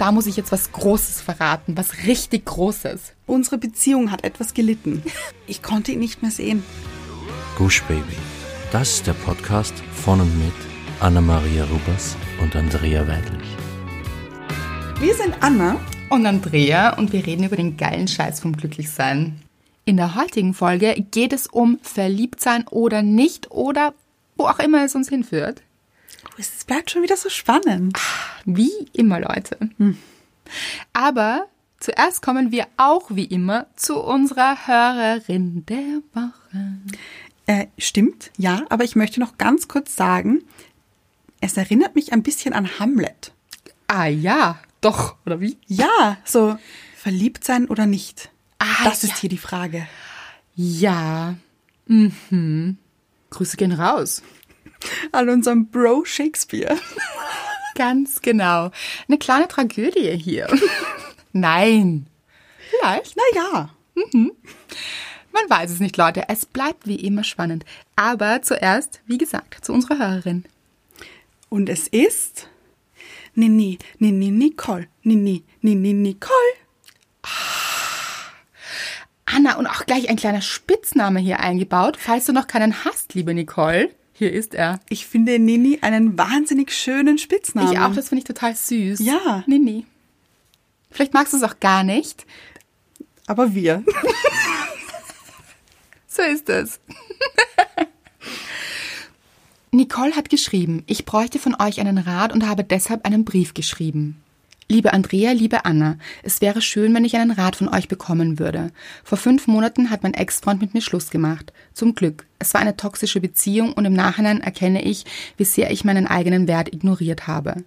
da muss ich jetzt was Großes verraten, was richtig Großes. Unsere Beziehung hat etwas gelitten. Ich konnte ihn nicht mehr sehen. Gush Baby. Das ist der Podcast von und mit Anna-Maria Rubers und Andrea Weidlich. Wir sind Anna und Andrea und wir reden über den geilen Scheiß vom Glücklichsein. In der heutigen Folge geht es um Verliebtsein oder nicht oder wo auch immer es uns hinführt. Es bleibt schon wieder so spannend. Wie immer, Leute. Hm. Aber zuerst kommen wir auch wie immer zu unserer Hörerin der Woche. Äh, stimmt, ja, aber ich möchte noch ganz kurz sagen, es erinnert mich ein bisschen an Hamlet. Ah ja, doch, oder wie? Ja, so verliebt sein oder nicht. Ah, das ja. ist hier die Frage. Ja. Mhm. Grüße gehen raus. An unserem Bro Shakespeare. Ganz genau. Eine kleine Tragödie hier. Nein. Vielleicht. Na ja. Mhm. Man weiß es nicht, Leute. Es bleibt wie immer spannend. Aber zuerst, wie gesagt, zu unserer Hörerin. Und es ist Nini, Nini, Nicole, Nini, Nini, Nicole. Ah. Anna, und auch gleich ein kleiner Spitzname hier eingebaut. Falls du noch keinen hast, liebe Nicole, hier ist er. Ich finde Nini einen wahnsinnig schönen Spitznamen. Ich auch, das finde ich total süß. Ja. Nini. Vielleicht magst du es auch gar nicht. Aber wir. so ist es. Nicole hat geschrieben, ich bräuchte von euch einen Rat und habe deshalb einen Brief geschrieben. Liebe Andrea, liebe Anna, es wäre schön, wenn ich einen Rat von euch bekommen würde. Vor fünf Monaten hat mein Ex-Freund mit mir Schluss gemacht. Zum Glück. Es war eine toxische Beziehung und im Nachhinein erkenne ich, wie sehr ich meinen eigenen Wert ignoriert habe.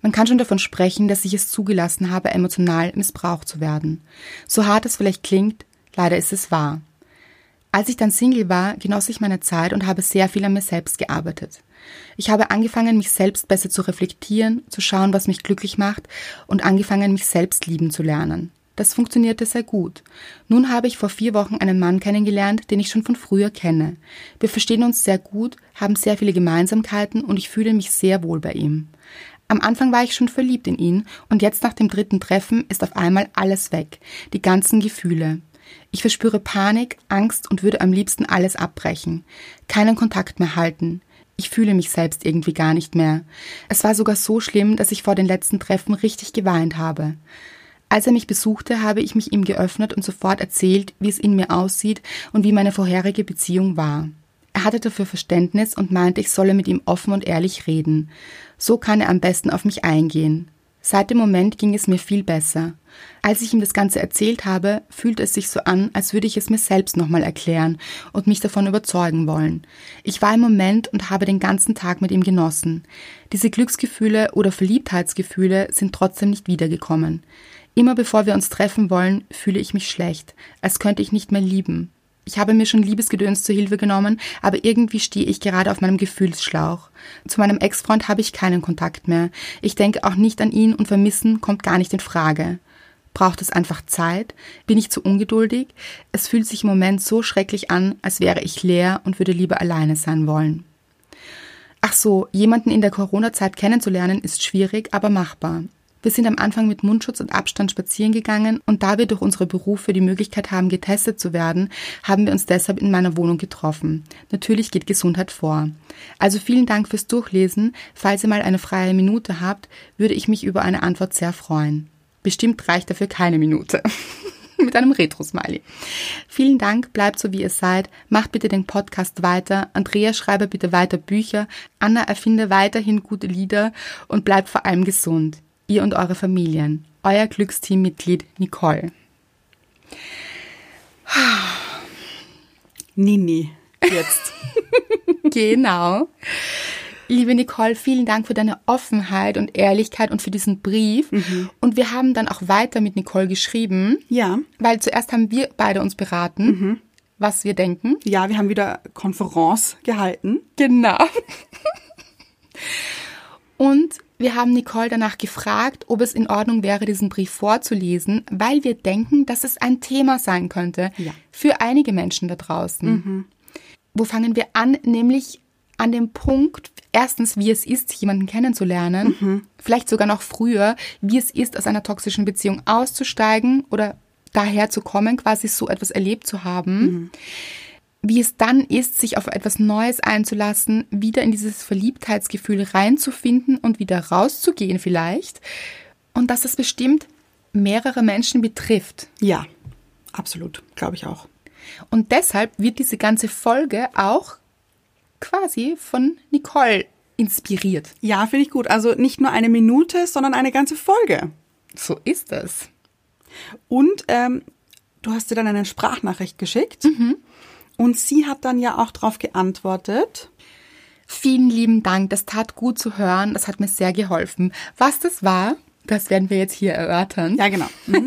Man kann schon davon sprechen, dass ich es zugelassen habe, emotional missbraucht zu werden. So hart es vielleicht klingt, leider ist es wahr. Als ich dann Single war, genoss ich meine Zeit und habe sehr viel an mir selbst gearbeitet. Ich habe angefangen, mich selbst besser zu reflektieren, zu schauen, was mich glücklich macht und angefangen, mich selbst lieben zu lernen. Das funktionierte sehr gut. Nun habe ich vor vier Wochen einen Mann kennengelernt, den ich schon von früher kenne. Wir verstehen uns sehr gut, haben sehr viele Gemeinsamkeiten und ich fühle mich sehr wohl bei ihm. Am Anfang war ich schon verliebt in ihn und jetzt nach dem dritten Treffen ist auf einmal alles weg, die ganzen Gefühle. Ich verspüre Panik, Angst und würde am liebsten alles abbrechen. Keinen Kontakt mehr halten. Ich fühle mich selbst irgendwie gar nicht mehr. Es war sogar so schlimm, dass ich vor den letzten Treffen richtig geweint habe. Als er mich besuchte, habe ich mich ihm geöffnet und sofort erzählt, wie es in mir aussieht und wie meine vorherige Beziehung war. Er hatte dafür Verständnis und meinte, ich solle mit ihm offen und ehrlich reden. So kann er am besten auf mich eingehen. Seit dem Moment ging es mir viel besser. Als ich ihm das Ganze erzählt habe, fühlte es sich so an, als würde ich es mir selbst nochmal erklären und mich davon überzeugen wollen. Ich war im Moment und habe den ganzen Tag mit ihm genossen. Diese Glücksgefühle oder Verliebtheitsgefühle sind trotzdem nicht wiedergekommen. Immer bevor wir uns treffen wollen, fühle ich mich schlecht, als könnte ich nicht mehr lieben. Ich habe mir schon Liebesgedöns zur Hilfe genommen, aber irgendwie stehe ich gerade auf meinem Gefühlsschlauch. Zu meinem Ex-Freund habe ich keinen Kontakt mehr. Ich denke auch nicht an ihn und vermissen kommt gar nicht in Frage. Braucht es einfach Zeit? Bin ich zu ungeduldig? Es fühlt sich im Moment so schrecklich an, als wäre ich leer und würde lieber alleine sein wollen. Ach so, jemanden in der Corona-Zeit kennenzulernen ist schwierig, aber machbar. Wir sind am Anfang mit Mundschutz und Abstand spazieren gegangen und da wir durch unsere Berufe die Möglichkeit haben, getestet zu werden, haben wir uns deshalb in meiner Wohnung getroffen. Natürlich geht Gesundheit vor. Also vielen Dank fürs Durchlesen. Falls ihr mal eine freie Minute habt, würde ich mich über eine Antwort sehr freuen. Bestimmt reicht dafür keine Minute. mit einem Retro-Smiley. Vielen Dank, bleibt so wie ihr seid, macht bitte den Podcast weiter, Andrea schreibe bitte weiter Bücher, Anna erfinde weiterhin gute Lieder und bleibt vor allem gesund ihr und eure Familien. Euer Glücksteammitglied Nicole. Nini, jetzt. genau. Liebe Nicole, vielen Dank für deine Offenheit und Ehrlichkeit und für diesen Brief. Mhm. Und wir haben dann auch weiter mit Nicole geschrieben. Ja. Weil zuerst haben wir beide uns beraten, mhm. was wir denken. Ja, wir haben wieder Konferenz gehalten. Genau. und wir haben Nicole danach gefragt, ob es in Ordnung wäre, diesen Brief vorzulesen, weil wir denken, dass es ein Thema sein könnte ja. für einige Menschen da draußen. Mhm. Wo fangen wir an? Nämlich an dem Punkt, erstens, wie es ist, jemanden kennenzulernen, vielleicht sogar noch früher, wie es ist, aus einer toxischen Beziehung auszusteigen oder daher zu kommen, quasi so etwas erlebt zu haben. Wie es dann ist, sich auf etwas Neues einzulassen, wieder in dieses Verliebtheitsgefühl reinzufinden und wieder rauszugehen vielleicht. Und dass das bestimmt mehrere Menschen betrifft. Ja, absolut, glaube ich auch. Und deshalb wird diese ganze Folge auch quasi von Nicole inspiriert. Ja, finde ich gut. Also nicht nur eine Minute, sondern eine ganze Folge. So ist es. Und ähm, du hast dir dann eine Sprachnachricht geschickt. Und sie hat dann ja auch darauf geantwortet. Vielen lieben Dank, das tat gut zu hören, das hat mir sehr geholfen. Was das war, das werden wir jetzt hier erörtern. Ja, genau.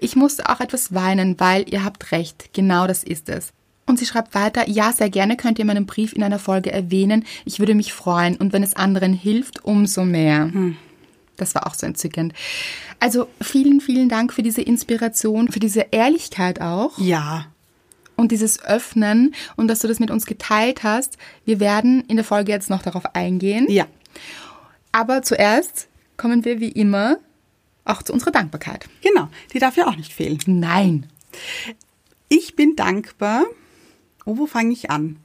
Ich musste auch etwas weinen, weil ihr habt recht, genau das ist es. Und sie schreibt weiter, ja, sehr gerne könnt ihr meinen Brief in einer Folge erwähnen. Ich würde mich freuen und wenn es anderen hilft, umso mehr. Das war auch so entzückend. Also vielen, vielen Dank für diese Inspiration, für diese Ehrlichkeit auch Ja. Und dieses Öffnen und dass du das mit uns geteilt hast. Wir werden in der Folge jetzt noch darauf eingehen. Ja. Aber zuerst kommen wir wie immer auch zu unserer Dankbarkeit. Genau. Die darf ja auch nicht fehlen. Nein. Ich bin dankbar. Oh, wo fange ich an?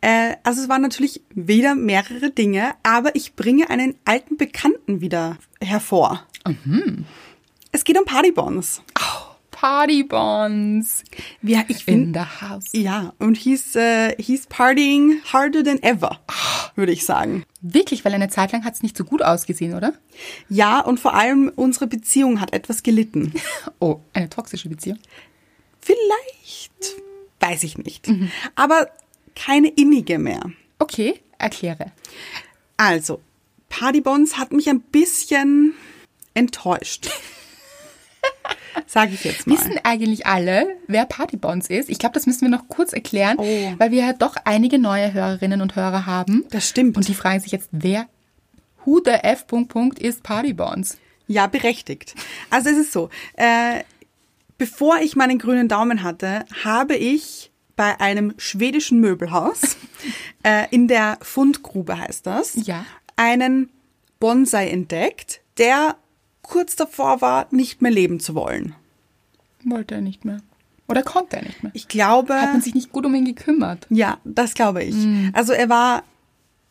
Äh, also es waren natürlich wieder mehrere Dinge, aber ich bringe einen alten Bekannten wieder hervor. Es geht um Partybons. Party Bonds Ja, ich in finde. the house. Ja, und he's, äh, he's partying harder than ever, würde ich sagen. Wirklich, weil eine Zeit lang hat es nicht so gut ausgesehen, oder? Ja, und vor allem unsere Beziehung hat etwas gelitten. Oh, eine toxische Beziehung. Vielleicht, weiß ich nicht. Aber keine innige mehr. Okay, erkläre. Also, Partybons hat mich ein bisschen enttäuscht. Sage ich jetzt mal. Wissen eigentlich alle, wer Party Bonds ist? Ich glaube, das müssen wir noch kurz erklären, Oh. weil wir ja doch einige neue Hörerinnen und Hörer haben. Das stimmt. Und die fragen sich jetzt, wer, who the F. Punkt, ist Party Bonds? Ja, berechtigt. Also es ist so, äh, bevor ich meinen grünen Daumen hatte, habe ich bei einem schwedischen Möbelhaus, äh, in der Fundgrube heißt das, Ja. einen Bonsai entdeckt, der kurz davor war, nicht mehr leben zu wollen. Wollte er nicht mehr. Oder konnte er nicht mehr. Ich glaube, Hat man sich nicht gut um ihn gekümmert. ja, das glaube ich. Also er war,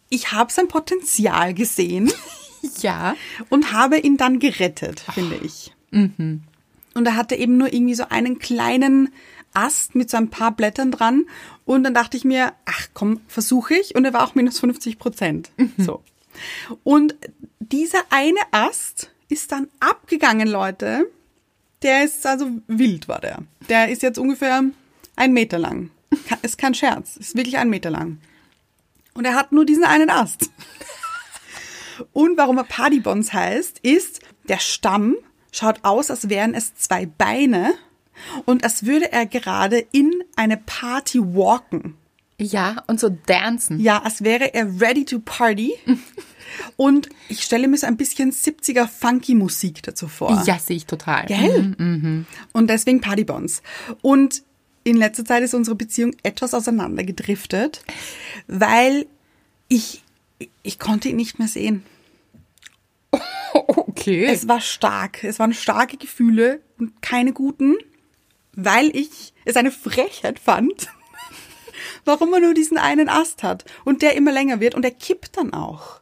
ich habe sein Potenzial gesehen. Ja. und habe ihn dann gerettet, finde ich. Und er hatte eben nur irgendwie so einen kleinen Ast mit so ein paar Blättern dran. Und dann dachte ich mir, ach komm, versuche ich. Und er war auch minus 50 Prozent. So. Und dieser eine Ast ist dann abgegangen, Leute. Der ist also wild, war der. Der ist jetzt ungefähr ein Meter lang. Ist kein Scherz, ist wirklich ein Meter lang. Und er hat nur diesen einen Ast. Und warum er Partybons heißt, ist, der Stamm schaut aus, als wären es zwei Beine und als würde er gerade in eine Party walken. Ja, und so dancen. Ja, als wäre er ready to party. Und ich stelle mir so ein bisschen 70er funky Musik dazu vor. Ja, sehe ich total. Gell? Und deswegen Partybons. Und in letzter Zeit ist unsere Beziehung etwas auseinandergedriftet, weil ich, ich konnte ihn nicht mehr sehen. Okay. Es war stark. Es waren starke Gefühle und keine guten, weil ich es eine Frechheit fand, warum er nur diesen einen Ast hat und der immer länger wird und er kippt dann auch.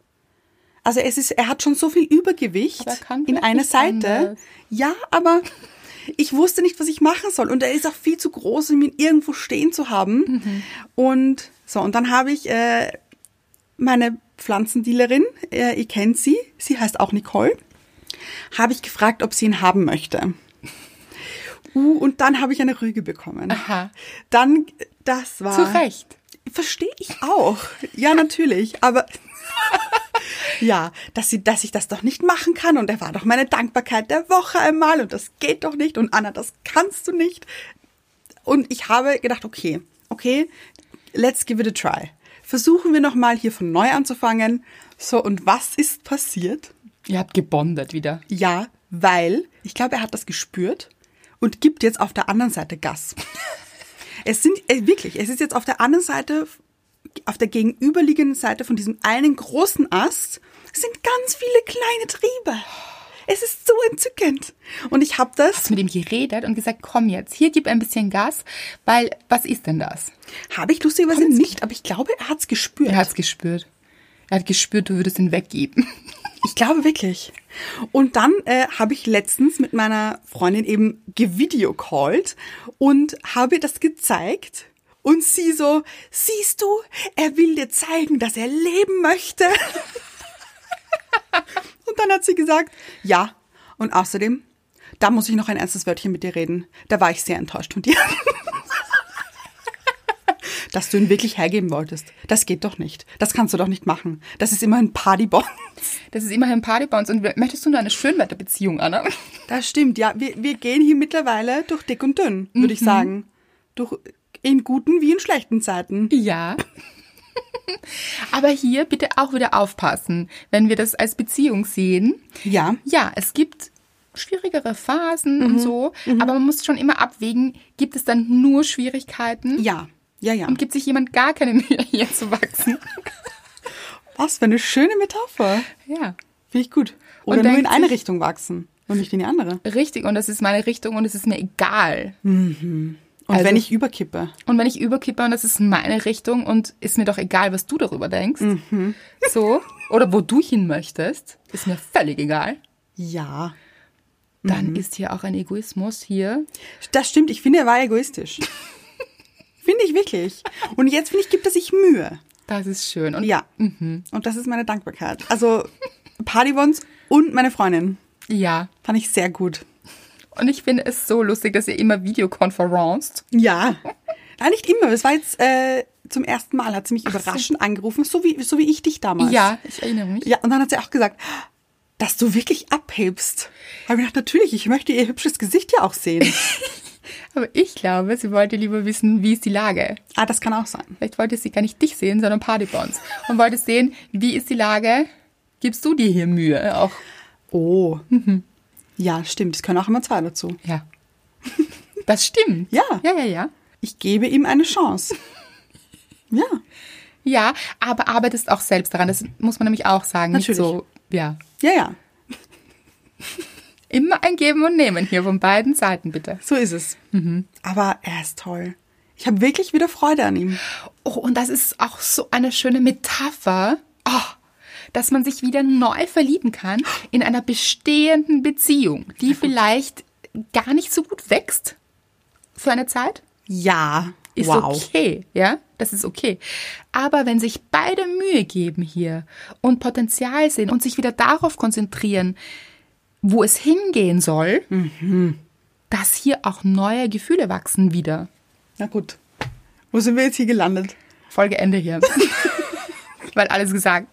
Also es ist, er hat schon so viel Übergewicht er in einer Seite. anders. Ja, aber ich wusste nicht, was ich machen soll und er ist auch viel zu groß, um ihn irgendwo stehen zu haben. Mhm. Und so und dann habe ich äh, meine Pflanzendealerin, äh, ihr kennt sie, sie heißt auch Nicole, habe ich gefragt, ob sie ihn haben möchte. Uh, und dann habe ich eine Rüge bekommen. Aha. Dann, das war. Zu Recht. Verstehe ich auch. Ja, natürlich. Aber ja, dass, sie, dass ich das doch nicht machen kann. Und er war doch meine Dankbarkeit der Woche einmal. Und das geht doch nicht. Und Anna, das kannst du nicht. Und ich habe gedacht, okay, okay, let's give it a try. Versuchen wir nochmal hier von neu anzufangen. So, und was ist passiert? Ihr habt gebondet wieder. Ja, weil ich glaube, er hat das gespürt und gibt jetzt auf der anderen Seite Gas. Es sind äh, wirklich, es ist jetzt auf der anderen Seite auf der gegenüberliegenden Seite von diesem einen großen Ast sind ganz viele kleine Triebe. Es ist so entzückend. Und ich habe das. Hast mit ihm geredet und gesagt, komm jetzt, hier gib ein bisschen Gas, weil was ist denn das? Habe ich lustigerweise nicht, aber ich glaube, er hat's gespürt. Er hat's gespürt. Er hat gespürt, du würdest ihn weggeben. Ich glaube wirklich. Und dann äh, habe ich letztens mit meiner Freundin eben gevideocallt und habe das gezeigt. Und sie so, siehst du, er will dir zeigen, dass er leben möchte. und dann hat sie gesagt, ja. Und außerdem, da muss ich noch ein ernstes Wörtchen mit dir reden. Da war ich sehr enttäuscht von dir. Dass du ihn wirklich hergeben wolltest. Das geht doch nicht. Das kannst du doch nicht machen. Das ist immer ein Partybond. Das ist immerhin Party bei uns. Und möchtest du nur eine Schönwetterbeziehung, Anna? Das stimmt, ja. Wir, wir gehen hier mittlerweile durch dick und dünn, würde ich sagen. Durch, in guten wie in schlechten Zeiten. Ja. Aber hier bitte auch wieder aufpassen, wenn wir das als Beziehung sehen. Ja. Ja, es gibt schwierigere Phasen und so, aber man muss schon immer abwägen, gibt es dann nur Schwierigkeiten? Ja. Ja, ja. Und gibt sich jemand gar keine Mühe, hier zu wachsen? Was für eine schöne Metapher. Ja. Finde ich gut. Und Oder nur in eine Richtung wachsen und nicht in die andere. Richtig, und das ist meine Richtung und es ist mir egal. Und Also- wenn ich überkippe. Und wenn ich überkippe und das ist meine Richtung und ist mir doch egal, was du darüber denkst, Mhm. so, oder wo du hin möchtest, ist mir völlig egal, Ja. dann Mhm. ist hier auch ein Egoismus hier. Das stimmt, ich finde, er war egoistisch. finde ich wirklich. Und jetzt finde ich, gibt er sich Mühe. Das ist schön. Und Ja. Und das ist meine Dankbarkeit. Also Partybons und meine Freundin. ja. Fand ich sehr gut. Und ich finde es so lustig, dass ihr immer Videokonferenzt. Ja. Nein, nicht immer. Es war jetzt äh, zum ersten Mal, hat sie mich überraschend angerufen, so wie, so wie ich dich damals. Ja, ich erinnere mich. Ja, und dann hat sie auch gesagt, dass du wirklich abhebst. Habe ich gedacht, natürlich, ich möchte ihr hübsches Gesicht ja auch sehen. Aber ich glaube, sie wollte lieber wissen, wie ist die Lage. ah, das kann auch sein. Vielleicht wollte sie gar nicht dich sehen, sondern Partybons. Und wollte sehen, wie ist die Lage? Gibst du dir hier Mühe? Auch, Oh. Ja, stimmt. Es können auch immer zwei dazu. ja. Das stimmt. Ja. Ja, ja, ja. Ich gebe ihm eine Chance. Ja. Ja, aber arbeitest auch selbst daran. Das muss man nämlich auch sagen. Natürlich. Nicht so, ja. Ja, ja. Immer ein Geben und Nehmen hier von beiden Seiten, bitte. So ist es. Aber er ist toll. Ich habe wirklich wieder Freude an ihm. Oh, und das ist auch so eine schöne Metapher, oh, dass man sich wieder neu verlieben kann in einer bestehenden Beziehung, die vielleicht gar nicht so gut wächst für eine Zeit. Ja. Ist wow. okay, ja, das ist okay. Aber wenn sich beide Mühe geben hier und Potenzial sehen und sich wieder darauf konzentrieren, wo es hingehen soll, dass hier auch neue Gefühle wachsen wieder. Na gut. Wo sind wir jetzt hier gelandet? Folgeende hier. Weil alles gesagt.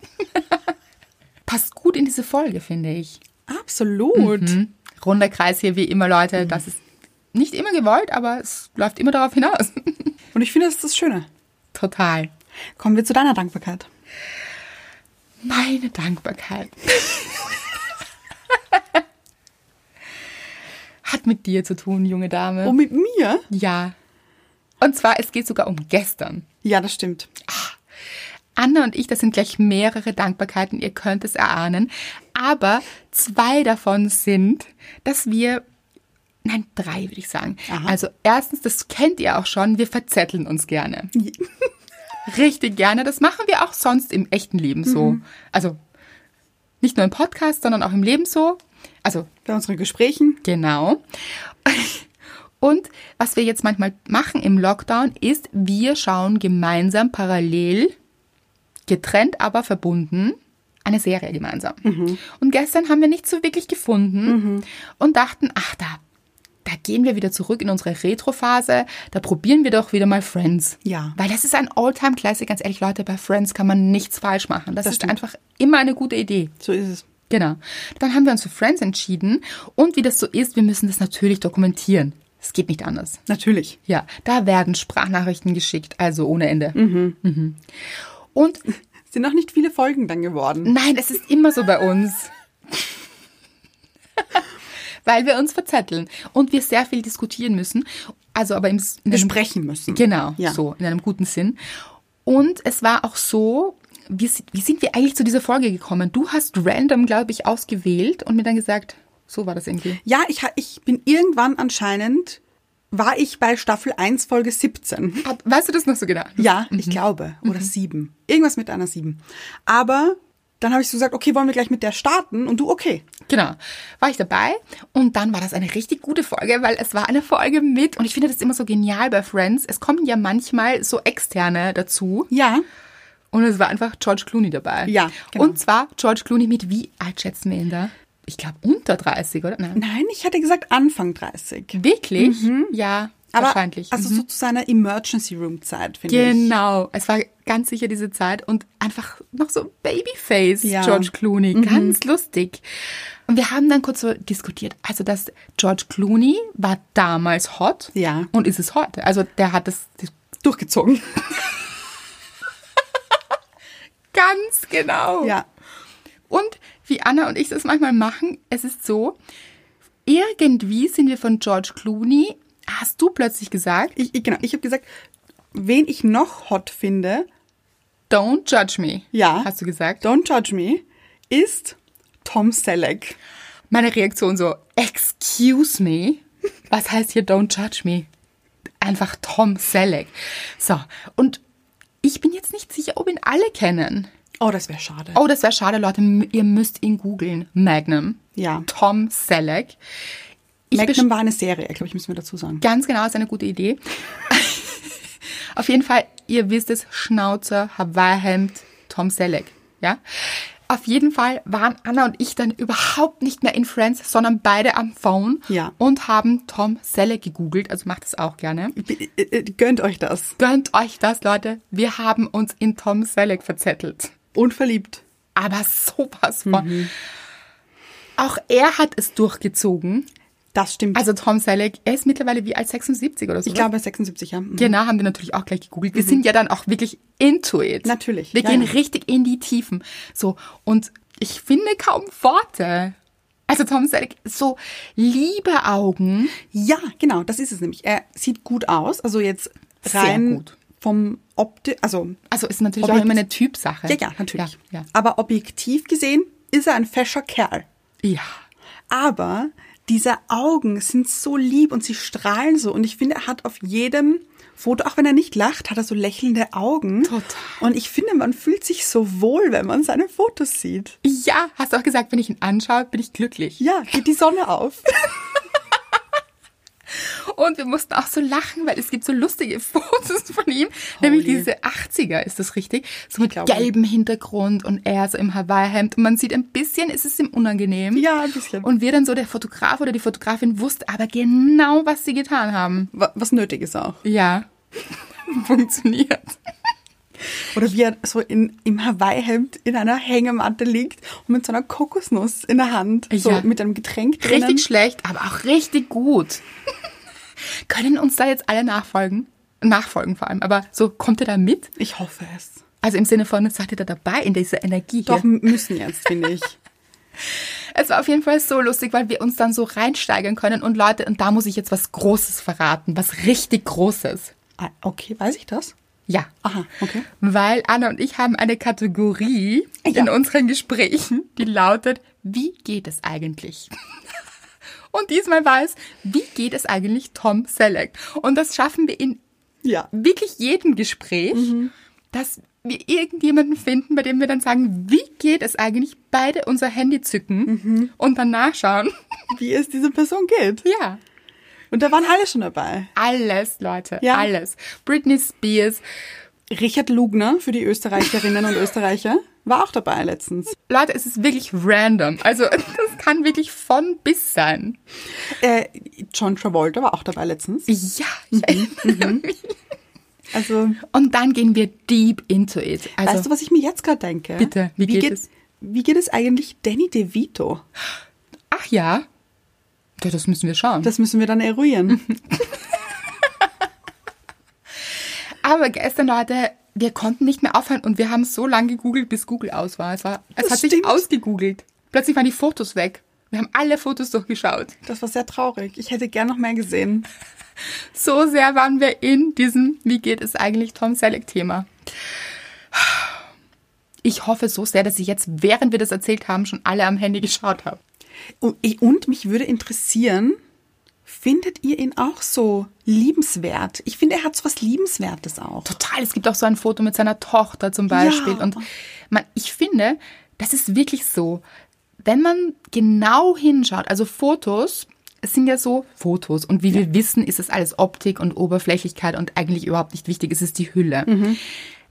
Passt gut in diese Folge, finde ich. Absolut. Runder Kreis hier wie immer, Leute. Das ist nicht immer gewollt, aber es läuft immer darauf hinaus. Und ich finde, das ist das Schöne. Total. Kommen wir zu deiner Dankbarkeit. Meine Dankbarkeit. Hat mit dir zu tun, junge Dame. Oh, mit mir? ja. Und zwar, es geht sogar um gestern. Ja, das stimmt. Anna und ich, das sind gleich mehrere Dankbarkeiten, ihr könnt es erahnen. Aber zwei davon sind, dass wir, nein, drei würde ich sagen. Aha. Also erstens, das kennt ihr auch schon, wir verzetteln uns gerne. Richtig gerne. Das machen wir auch sonst im echten Leben so. Also nicht nur im Podcast, sondern auch im Leben so. Also Bei unseren Gesprächen. Genau. Und was wir jetzt manchmal machen im Lockdown ist, wir schauen gemeinsam parallel, getrennt aber verbunden, eine Serie gemeinsam. Und gestern haben wir nicht so wirklich gefunden und dachten, ach, da, da gehen wir wieder zurück in unsere Retro-Phase, da probieren wir doch wieder mal Friends. Ja. Weil das ist ein All-Time-Classic, ganz ehrlich, Leute, bei Friends kann man nichts falsch machen. Das, Das ist stimmt. einfach immer eine gute Idee. So ist es. Genau. Dann haben wir uns für Friends entschieden. Und wie das so ist, wir müssen das natürlich dokumentieren. Es geht nicht anders. Natürlich. Ja, da werden Sprachnachrichten geschickt, also ohne Ende. Mhm. Und Es sind noch nicht viele Folgen dann geworden. nein, es ist immer so bei uns. Weil wir uns verzetteln und wir sehr viel diskutieren müssen. Also aber im, Besprechen müssen. Genau, Ja. so, in einem guten Sinn. Und es war auch so, wie, wie sind wir eigentlich zu dieser Folge gekommen? Du hast random, glaube ich, ausgewählt und mir dann gesagt, so war das irgendwie. Ja, ich, ich bin irgendwann anscheinend, war ich bei Staffel 1, Folge 17. Hat- Weißt du das noch so genau? Ja, ich glaube. Oder sieben. Irgendwas mit einer sieben. Aber dann habe ich so gesagt, okay, wollen wir gleich mit der starten? Und du, okay. Genau, war ich dabei und dann war das eine richtig gute Folge, weil es war eine Folge mit und ich finde das immer so genial bei Friends. Es kommen ja manchmal so externe dazu Ja. und es war einfach George Clooney dabei. Ja, genau. Und zwar George Clooney mit wie alt schätzen wir ihn da? Ich glaube unter 30, oder? Nein. Nein, ich hatte gesagt Anfang 30. Wirklich? Ja, Mhm. Aber wahrscheinlich. also Mhm. so zu seiner Emergency Room Zeit, finde ich. Genau, es war ganz sicher diese Zeit und einfach noch so Babyface Ja. Mhm. George Clooney, ganz lustig. Und wir haben dann kurz so diskutiert, also dass George Clooney war damals hot Ja. und ist es heute. Also der hat das Durchgezogen. ganz genau. Ja. Und wie Anna und ich das manchmal machen, es ist so, irgendwie sind wir von George Clooney, hast du plötzlich gesagt, Ich, ich, genau, ich habe gesagt, wen ich noch hot finde, don't judge me. ja, Hast du gesagt? don't judge me, ist Tom Selleck. Meine Reaktion so, excuse me? Was heißt hier don't judge me? Einfach Tom Selleck. So, und ich bin jetzt nicht sicher, ob ihn alle kennen. Oh, das wäre schade. Oh, das wäre schade, Leute. Ihr müsst ihn googeln. Magnum. Ja. Tom Selleck. Ich Magnum war eine Serie, glaube ich, müssen wir dazu sagen. Ganz genau, ist eine gute Idee. Auf jeden Fall, ihr wisst es, Schnauzer, Hawaii-Hemd, Tom Selleck, ja? Auf jeden Fall waren Anna und ich dann überhaupt nicht mehr in Friends, sondern beide am Phone Ja. und haben Tom Selleck gegoogelt, also macht es auch gerne. Äh, äh, Gönnt euch das. Gönnt euch das, Leute. Wir haben uns in Tom Selleck verzettelt. Und verliebt. Aber sowas von. Mhm. Auch er hat es durchgezogen. Das stimmt. Also Tom Selleck, er ist mittlerweile wie alt 76 oder so. ich glaube 76, ja. Mhm. Genau, haben wir natürlich auch gleich gegoogelt. Wir sind ja dann auch wirklich into it. Natürlich, Wir ja, gehen ja. richtig in die Tiefen. So, und ich finde kaum Worte. Also Tom Selleck, so liebe Augen. Ja, genau, das ist es nämlich. Er sieht gut aus, also jetzt Sehr rein gut. Vom Opti, also Also ist natürlich Objekt- auch immer eine Typsache. ja, ja, natürlich. Ja, ja. Aber objektiv gesehen ist er ein fescher Kerl. ja. Aber diese Augen sind so lieb und sie strahlen so. Und ich finde, er hat auf jedem Foto, auch wenn er nicht lacht, hat er so lächelnde Augen. Total. Und ich finde, man fühlt sich so wohl, wenn man seine Fotos sieht. Ja, hast du auch gesagt, wenn ich ihn anschaue, bin ich glücklich. Ja, geht die Sonne auf. Und wir mussten auch so lachen, weil es gibt so lustige Fotos von ihm. Nämlich diese 80er, ist das richtig? So mit gelbem Hintergrund und er so im Hawaii-Hemd. Und man sieht ein bisschen, ist es ihm unangenehm. Ja, ein bisschen. Und wir dann so, der Fotograf oder die Fotografin wusste aber genau, was sie getan haben. Wa- Was nötig ist auch. Ja, funktioniert. Oder wie er so in, im Hawaii-Hemd in einer Hängematte liegt und mit so einer Kokosnuss in der Hand. So Ja. mit einem Getränk drinnen. Richtig schlecht, aber auch richtig gut. Können uns da jetzt alle nachfolgen? Nachfolgen vor allem. Aber so, kommt ihr da mit? Ich hoffe es. Also im Sinne von, seid ihr da dabei in dieser Energie hier? Doch, müssen jetzt, finde ich. Es war auf jeden Fall so lustig, weil wir uns dann so reinsteigern können. Und Leute, und da muss ich jetzt was Großes verraten, was richtig Großes. Ah, okay, weiß ich das? Ja. Aha, okay. Weil Anna und ich haben eine Kategorie in Ja. unseren Gesprächen, die lautet, wie geht es eigentlich? Und diesmal war es, wie geht es eigentlich Tom Selleck? Und das schaffen wir in Ja. wirklich jedem Gespräch, dass wir irgendjemanden finden, bei dem wir dann sagen, wie geht es eigentlich? Beide unser Handy zücken und dann nachschauen. Wie es dieser Person geht. Ja. Und da waren alle schon dabei. Alles, Leute. Ja. Alles. Britney Spears. Richard Lugner für die Österreicherinnen und Österreicher war auch dabei letztens. Leute, es ist wirklich random. Also, das kann wirklich von bis sein. Äh, John Travolta war auch dabei letztens. Ja, ich erinnere mich. Also, Und dann gehen wir deep into it. Also, weißt du, was ich mir jetzt gerade denke? Bitte, wie geht es? Wie geht es eigentlich Danny DeVito? ach ja. Ja, das müssen wir schauen. Das müssen wir dann eruieren. Aber gestern, Leute, wir konnten nicht mehr aufhören und wir haben so lange gegoogelt, bis Google aus war. Es, war, es Das hat sich stimmt. ausgegoogelt. Plötzlich waren die Fotos weg. Wir haben alle Fotos durchgeschaut. Das war sehr traurig. Ich hätte gern noch mehr gesehen. So sehr waren wir in diesem Wie geht es eigentlich Tom Selleck-Thema. Ich hoffe so sehr, dass ich jetzt, während wir das erzählt haben, schon alle am Handy geschaut habe. Und, ich- und mich würde interessieren, findet ihr ihn auch so liebenswert? Ich finde, er hat so was Liebenswertes auch. Total. Es gibt auch so ein Foto mit seiner Tochter zum Beispiel. Ja. Und man, ich finde, das ist wirklich so, wenn man genau hinschaut, also Fotos, es sind ja so Fotos und wie wir wissen, ist es alles Optik und Oberflächlichkeit und eigentlich überhaupt nicht wichtig, es ist die Hülle. Mhm.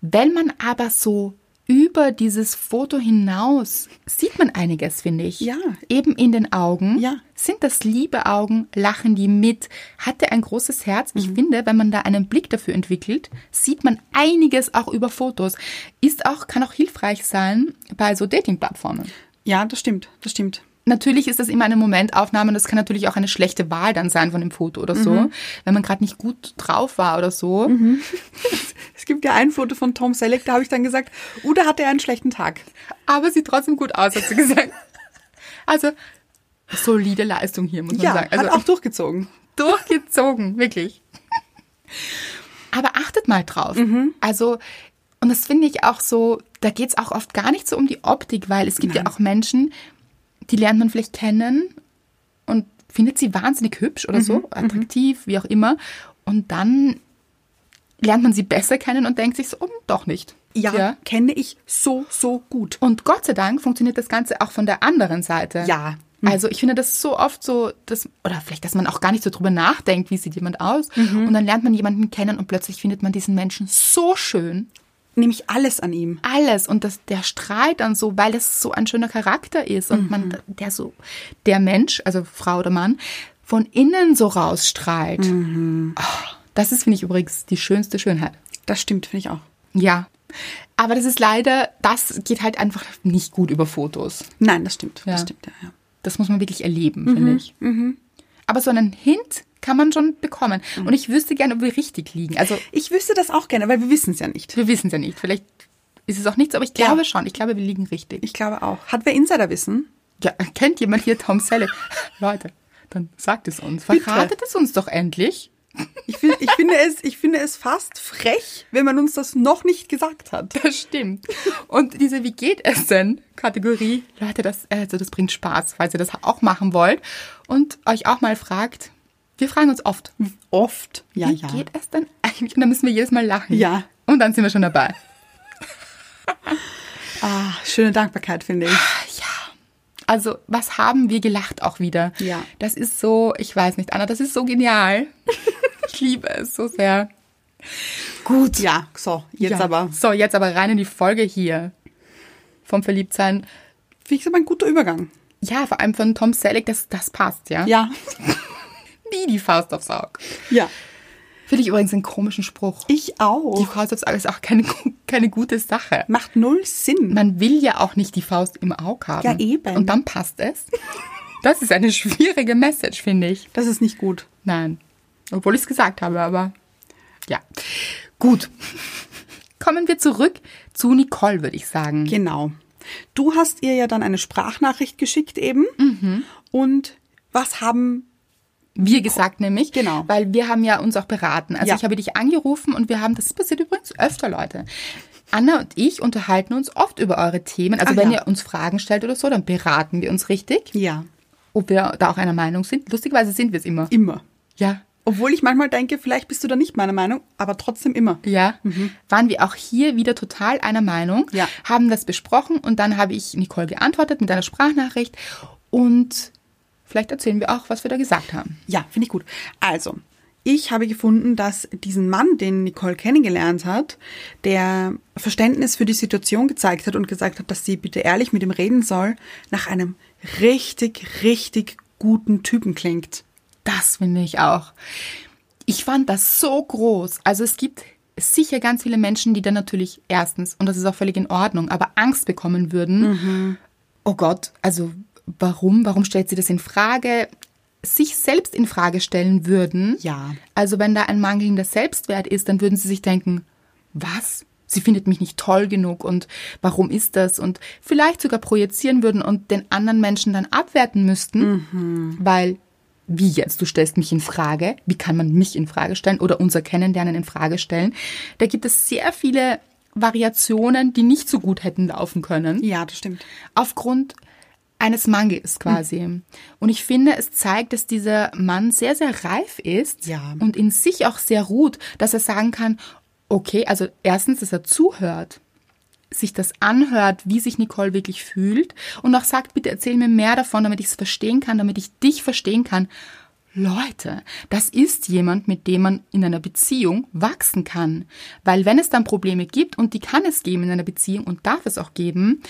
Wenn man aber so über dieses Foto hinaus sieht man einiges, finde ich. Ja. Eben in den Augen. Ja. Sind das liebe Augen? Lachen die mit? Hat er ein großes Herz? Ich Mhm. finde, wenn man da einen Blick dafür entwickelt, sieht man einiges auch über Fotos. Ist auch, kann auch hilfreich sein bei so Dating-Plattformen. Ja, das stimmt, das stimmt. Natürlich ist das immer eine Momentaufnahme und das kann natürlich auch eine schlechte Wahl dann sein von dem Foto oder so. Mhm. Wenn man gerade nicht gut drauf war oder so. Es gibt ja ein Foto von Tom Selleck, da habe ich dann gesagt, da hatte er einen schlechten Tag. Aber sieht trotzdem gut aus, hat sie gesagt. Also, solide Leistung hier, muss man Ja, sagen. Also, hat auch durchgezogen. durchgezogen, wirklich. Aber achtet mal drauf. Also, und das finde ich auch so, da geht es auch oft gar nicht so um die Optik, weil es gibt ja auch Menschen, die lernt man vielleicht kennen und findet sie wahnsinnig hübsch oder so, attraktiv, wie auch immer. Und dann lernt man sie besser kennen und denkt sich so, oh, doch nicht. Ja, kenne ich so, so gut. Und Gott sei Dank funktioniert das Ganze auch von der anderen Seite. Ja. Also ich finde das so oft so, dass, oder vielleicht, dass man auch gar nicht so drüber nachdenkt, wie sieht jemand aus. Und dann lernt man jemanden kennen und plötzlich findet man diesen Menschen so schön. Nämlich alles an ihm. Alles. Und das, der strahlt dann so, weil das so ein schöner Charakter ist. Und man, der so, der Mensch, also Frau oder Mann, von innen so rausstrahlt. Oh, das ist, finde ich übrigens, die schönste Schönheit. Das stimmt, finde ich auch. Ja. Aber das ist leider, das geht halt einfach nicht gut über Fotos. Nein, das stimmt. Ja. Das stimmt, ja, ja. Das muss man wirklich erleben, finde ich. Aber so einen Hint kann man schon bekommen. Und ich wüsste gerne, ob wir richtig liegen. Also Ich wüsste das auch gerne, weil wir wissen es ja nicht. wir wissen es ja nicht. Vielleicht ist es auch nichts, aber ich Ja. glaube schon. Ich glaube, wir liegen richtig. Ich glaube auch. Hat wer Insiderwissen? Ja, kennt jemand hier Tom Selleck? Leute, dann sagt es uns. Bitte. Verratet es uns doch endlich. Ich, find, ich, finde es, ich finde es fast frech, wenn man uns das noch nicht gesagt hat. Das stimmt. Und diese Wie geht es denn Kategorie, Leute, das, also das bringt Spaß, falls ihr das auch machen wollt und euch auch mal fragt. Wir fragen uns oft, Oft. Ja, wie ja. geht es denn eigentlich? Und dann müssen wir jedes Mal lachen. Ja. Und dann sind wir schon dabei. Ah, schöne Dankbarkeit, finde ich. Also, was haben wir gelacht auch wieder? Ja. Das ist so, ich weiß nicht, Anna, das ist so genial. ich liebe es so sehr. Gut. Ja, so, jetzt Ja. aber. So, jetzt aber rein in die Folge hier. Vom Verliebtsein. Finde ich aber ein guter Übergang. Ja, vor allem von Tom Selleck, das, das passt, ja? Ja. Wie die Faust aufs Auge. Ja. Finde ich übrigens einen komischen Spruch. Ich Die auch. Faust aufs Auge ist auch keine, keine gute Sache. Macht null Sinn. Man will ja auch nicht die Faust im Auge haben. Ja, eben. Und dann passt es. Das ist eine schwierige Message, finde ich. Das ist nicht gut. Nein. Obwohl ich es gesagt habe, aber ja. Gut. Kommen wir zurück zu Nicole, würde ich sagen. Genau. Du hast ihr ja dann eine Sprachnachricht geschickt eben. Mhm. Und was haben Wir gesagt nämlich, Genau. weil wir haben ja uns auch beraten. Also Ja. ich habe dich angerufen und wir haben, das passiert übrigens öfter, Leute. Anna und ich unterhalten uns oft über eure Themen. Also Ah, wenn ja. ihr uns Fragen stellt oder so, dann beraten wir uns richtig, ja ob wir da auch einer Meinung sind. Lustigerweise sind wir es immer. immer? Ja. Obwohl ich manchmal denke, vielleicht bist du da nicht meiner Meinung, aber trotzdem immer. Ja, waren wir auch hier wieder total einer Meinung, Ja. haben das besprochen und dann habe ich Nicole geantwortet mit einer Sprachnachricht und vielleicht erzählen wir auch, was wir da gesagt haben. Ja, finde ich gut. Also, ich habe gefunden, dass diesen Mann, den Nicole kennengelernt hat, der Verständnis für die Situation gezeigt hat und gesagt hat, dass sie bitte ehrlich mit ihm reden soll, nach einem richtig, richtig guten Typen klingt. Das finde ich auch. Ich fand das so groß. Also es gibt sicher ganz viele Menschen, die dann natürlich erstens, und das ist auch völlig in Ordnung, aber Angst bekommen würden. Oh Gott, also warum? Warum stellt sie das in Frage? Sich selbst in Frage stellen würden. Ja. Also wenn da ein mangelnder Selbstwert ist, dann würden sie sich denken, was? Sie findet mich nicht toll genug und warum ist das? Und vielleicht sogar projizieren würden und den anderen Menschen dann abwerten müssten, weil wie jetzt? Du stellst mich in Frage. Wie kann man mich in Frage stellen oder unser Kennenlernen in Frage stellen? Da gibt es sehr viele Variationen, die nicht so gut hätten laufen können. Ja, das stimmt. Aufgrund eines Mangels quasi. Und ich finde, es zeigt, dass dieser Mann sehr, sehr reif ist Ja. und in sich auch sehr ruht, dass er sagen kann, okay, also erstens, dass er zuhört, sich das anhört, wie sich Nicole wirklich fühlt und auch sagt, bitte erzähl mir mehr davon, damit ich es verstehen kann, damit ich dich verstehen kann. Leute, das ist jemand, mit dem man in einer Beziehung wachsen kann. Weil wenn es dann Probleme gibt, und die kann es geben in einer Beziehung und darf es auch geben,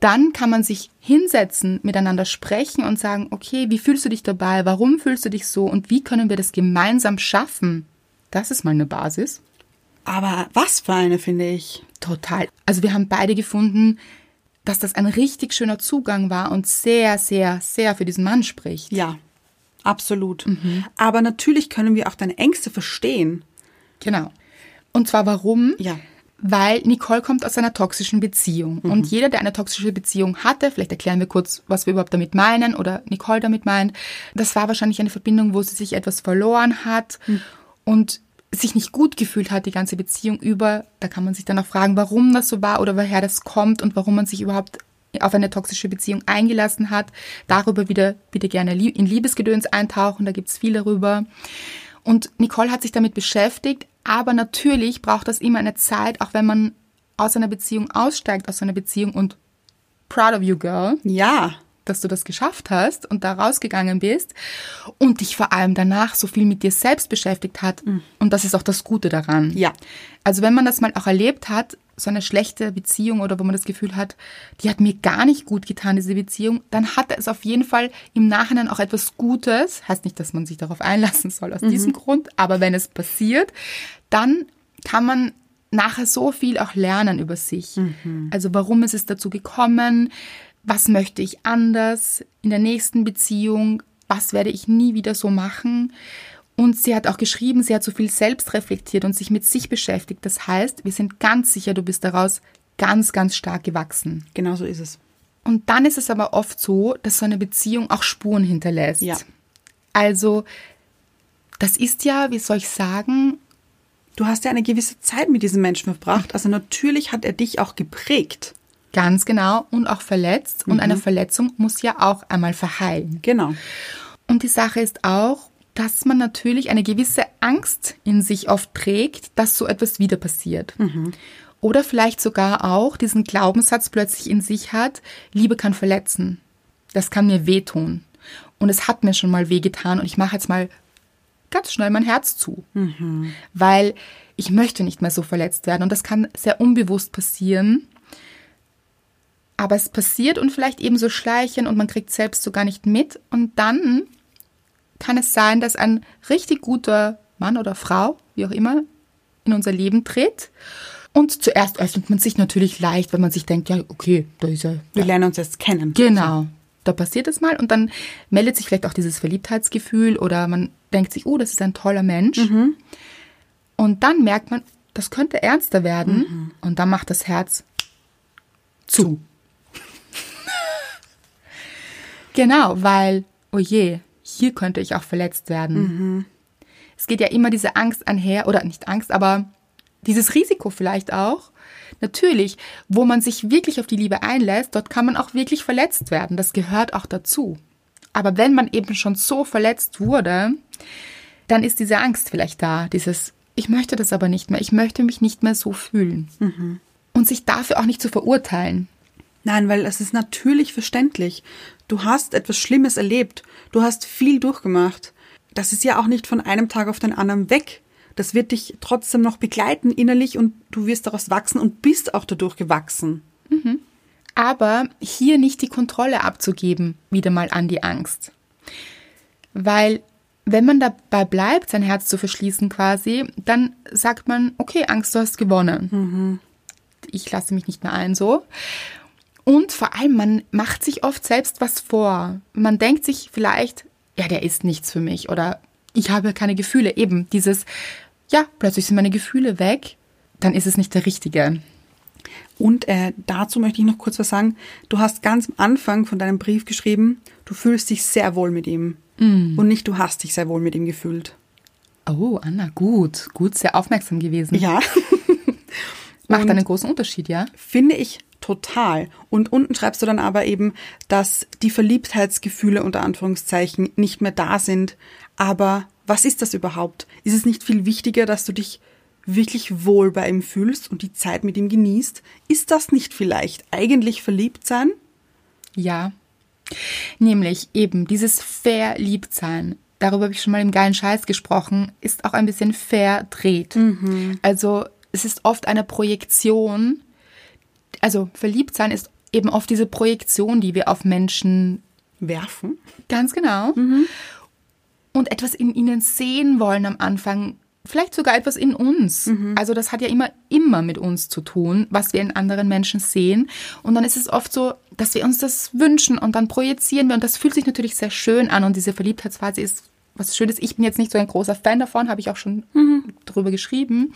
dann kann man sich hinsetzen, miteinander sprechen und sagen, okay, wie fühlst du dich dabei? Warum fühlst du dich so? Und wie können wir das gemeinsam schaffen? Das ist mal eine Basis. Aber was für eine, finde ich. Total. Also wir haben beide gefunden, dass das ein richtig schöner Zugang war und sehr, sehr, sehr für diesen Mann spricht. Ja, absolut. Aber natürlich können wir auch deine Ängste verstehen. Genau. Und zwar warum? Ja. Weil Nicole kommt aus einer toxischen Beziehung. Und jeder, der eine toxische Beziehung hatte, vielleicht erklären wir kurz, was wir überhaupt damit meinen oder Nicole damit meint, das war wahrscheinlich eine Verbindung, wo sie sich etwas verloren hat und sich nicht gut gefühlt hat, die ganze Beziehung über. Da kann man sich dann auch fragen, warum das so war oder woher das kommt und warum man sich überhaupt auf eine toxische Beziehung eingelassen hat. Darüber wieder bitte gerne in Liebesgedöns eintauchen, da gibt's viel darüber. Und Nicole hat sich damit beschäftigt, aber natürlich braucht das immer eine Zeit, auch wenn man aus einer Beziehung aussteigt, aus einer Beziehung und proud of you, girl, Ja. dass du das geschafft hast und da rausgegangen bist und dich vor allem danach so viel mit dir selbst beschäftigt hat. Und das ist auch das Gute daran. Ja. Also wenn man das mal auch erlebt hat, so eine schlechte Beziehung oder wo man das Gefühl hat, die hat mir gar nicht gut getan, diese Beziehung, dann hat es auf jeden Fall im Nachhinein auch etwas Gutes. Heißt nicht, dass man sich darauf einlassen soll aus diesem Grund, aber wenn es passiert, dann kann man nachher so viel auch lernen über sich. Also warum ist es dazu gekommen? Was möchte ich anders in der nächsten Beziehung? Was werde ich nie wieder so machen? Und sie hat auch geschrieben, sie hat so viel selbst reflektiert und sich mit sich beschäftigt. Das heißt, wir sind ganz sicher, du bist daraus ganz, ganz stark gewachsen. Genau so ist es. Und dann ist es aber oft so, dass so eine Beziehung auch Spuren hinterlässt. Ja. Also, das ist ja, wie soll ich sagen, Du hast ja eine gewisse Zeit mit diesem Menschen verbracht. Also natürlich hat er dich auch geprägt. ganz genau und auch verletzt. Und eine Verletzung muss ja auch einmal verheilen. Genau. Und die Sache ist auch, dass man natürlich eine gewisse Angst in sich oft trägt, dass so etwas wieder passiert. Oder vielleicht sogar auch diesen Glaubenssatz plötzlich in sich hat, Liebe kann verletzen. Das kann mir wehtun. Und es hat mir schon mal wehgetan und ich mache jetzt mal ganz schnell mein Herz zu. Weil ich möchte nicht mehr so verletzt werden. Und das kann sehr unbewusst passieren. Aber es passiert und vielleicht eben so schleichen und man kriegt selbst so gar nicht mit. Und dann kann es sein, dass ein richtig guter Mann oder Frau, wie auch immer, in unser Leben tritt. Und zuerst öffnet man sich natürlich leicht, wenn man sich denkt, ja, okay, da ist er. Wir lernen uns jetzt kennen. Genau. Da passiert es mal und dann meldet sich vielleicht auch dieses Verliebtheitsgefühl oder man denkt sich, oh, das ist ein toller Mensch. Und dann merkt man, das könnte ernster werden und dann macht das Herz zu. genau, weil, oh je, hier könnte ich auch verletzt werden. Es geht ja immer diese Angst einher, oder nicht Angst, aber dieses Risiko vielleicht auch. Natürlich, wo man sich wirklich auf die Liebe einlässt, dort kann man auch wirklich verletzt werden. Das gehört auch dazu. Aber wenn man eben schon so verletzt wurde, dann ist diese Angst vielleicht da, dieses, ich möchte das aber nicht mehr, ich möchte mich nicht mehr so fühlen. Und sich dafür auch nicht zu verurteilen. Nein, weil es ist natürlich verständlich. Du hast etwas Schlimmes erlebt. Du hast viel durchgemacht. Das ist ja auch nicht von einem Tag auf den anderen weg. Das wird dich trotzdem noch begleiten innerlich und du wirst daraus wachsen und bist auch dadurch gewachsen. aber hier nicht die Kontrolle abzugeben, wieder mal an die Angst. Weil wenn man dabei bleibt, sein Herz zu verschließen quasi, dann sagt man, okay, Angst, du hast gewonnen. Ich lasse mich nicht mehr ein so. Und vor allem, man macht sich oft selbst was vor. Man denkt sich vielleicht, ja, der ist nichts für mich oder ich habe keine Gefühle. Eben dieses, ja, plötzlich sind meine Gefühle weg, dann ist es nicht der Richtige. Und äh, dazu möchte ich noch kurz was sagen. Du hast ganz am Anfang von deinem Brief geschrieben, du fühlst dich sehr wohl mit ihm. Und nicht du hast dich sehr wohl mit ihm gefühlt. Oh, Anna, gut, gut, sehr aufmerksam gewesen. Ja. Macht einen großen Unterschied, ja? Finde ich total. Und unten schreibst du dann aber eben, dass die Verliebtheitsgefühle unter Anführungszeichen nicht mehr da sind. Aber was ist das überhaupt? Ist es nicht viel wichtiger, dass du dich wirklich wohl bei ihm fühlst und die Zeit mit ihm genießt? Ist das nicht vielleicht eigentlich verliebt sein? Ja. Nämlich eben dieses Verliebtsein. Darüber habe ich schon mal im geilen Scheiß gesprochen, ist auch ein bisschen verdreht. Also es ist oft eine Projektion. Also Verliebtsein ist eben oft diese Projektion, die wir auf Menschen Werfen? Ganz genau. Und etwas in ihnen sehen wollen am Anfang. Vielleicht sogar etwas in uns. Also das hat ja immer, immer mit uns zu tun, was wir in anderen Menschen sehen. Und dann ist es oft so, dass wir uns das wünschen und dann projizieren wir. Und das fühlt sich natürlich sehr schön an. Und diese Verliebtheitsphase ist was Schönes. Ich bin jetzt nicht so ein großer Fan davon, habe ich auch schon drüber geschrieben.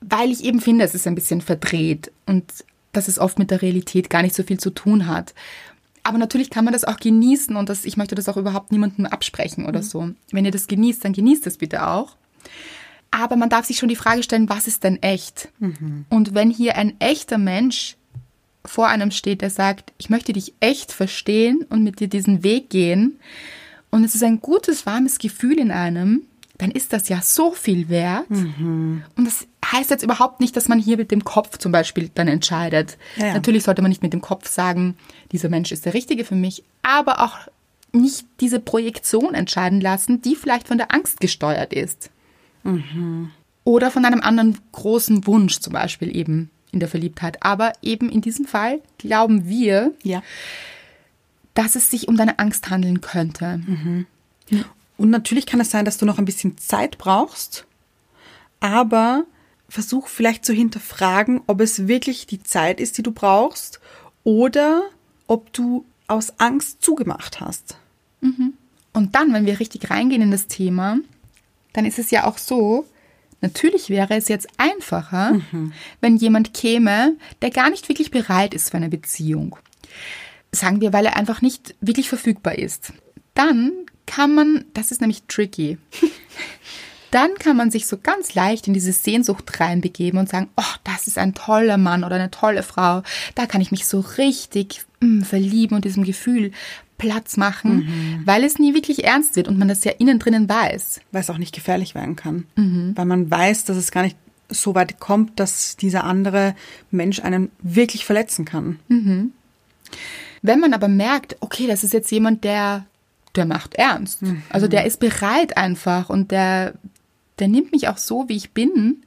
Weil ich eben finde, es ist ein bisschen verdreht und dass es oft mit der Realität gar nicht so viel zu tun hat. Aber natürlich kann man das auch genießen und das, ich möchte das auch überhaupt niemandem absprechen oder so. Wenn ihr das genießt, dann genießt es bitte auch. Aber man darf sich schon die Frage stellen, was ist denn echt? Und wenn hier ein echter Mensch vor einem steht, der sagt, ich möchte dich echt verstehen und mit dir diesen Weg gehen, und es ist ein gutes, warmes Gefühl in einem, dann ist das ja so viel wert. Und das heißt jetzt überhaupt nicht, dass man hier mit dem Kopf zum Beispiel dann entscheidet. Ja, ja. Natürlich sollte man nicht mit dem Kopf sagen, dieser Mensch ist der Richtige für mich, aber auch nicht diese Projektion entscheiden lassen, die vielleicht von der Angst gesteuert ist. Oder von einem anderen großen Wunsch zum Beispiel eben in der Verliebtheit. Aber eben in diesem Fall glauben wir, Ja. dass es sich um deine Angst handeln könnte. Und natürlich kann es sein, dass du noch ein bisschen Zeit brauchst, aber versuch vielleicht zu hinterfragen, ob es wirklich die Zeit ist, die du brauchst oder ob du aus Angst zugemacht hast. Und dann, wenn wir richtig reingehen in das Thema, dann ist es ja auch so, natürlich wäre es jetzt einfacher, wenn jemand käme, der gar nicht wirklich bereit ist für eine Beziehung. Sagen wir, weil er einfach nicht wirklich verfügbar ist. Dann kann man, das ist nämlich tricky, dann kann man sich so ganz leicht in diese Sehnsucht reinbegeben und sagen, oh, das ist ein toller Mann oder eine tolle Frau. Da kann ich mich so richtig mm, verlieben und diesem Gefühl Platz machen, weil es nie wirklich ernst wird und man das ja innen drinnen weiß. Weil es auch nicht gefährlich werden kann. Weil man weiß, dass es gar nicht so weit kommt, dass dieser andere Mensch einen wirklich verletzen kann. Wenn man aber merkt, okay, das ist jetzt jemand, der, der macht ernst. Also der ist bereit einfach und der, der nimmt mich auch so, wie ich bin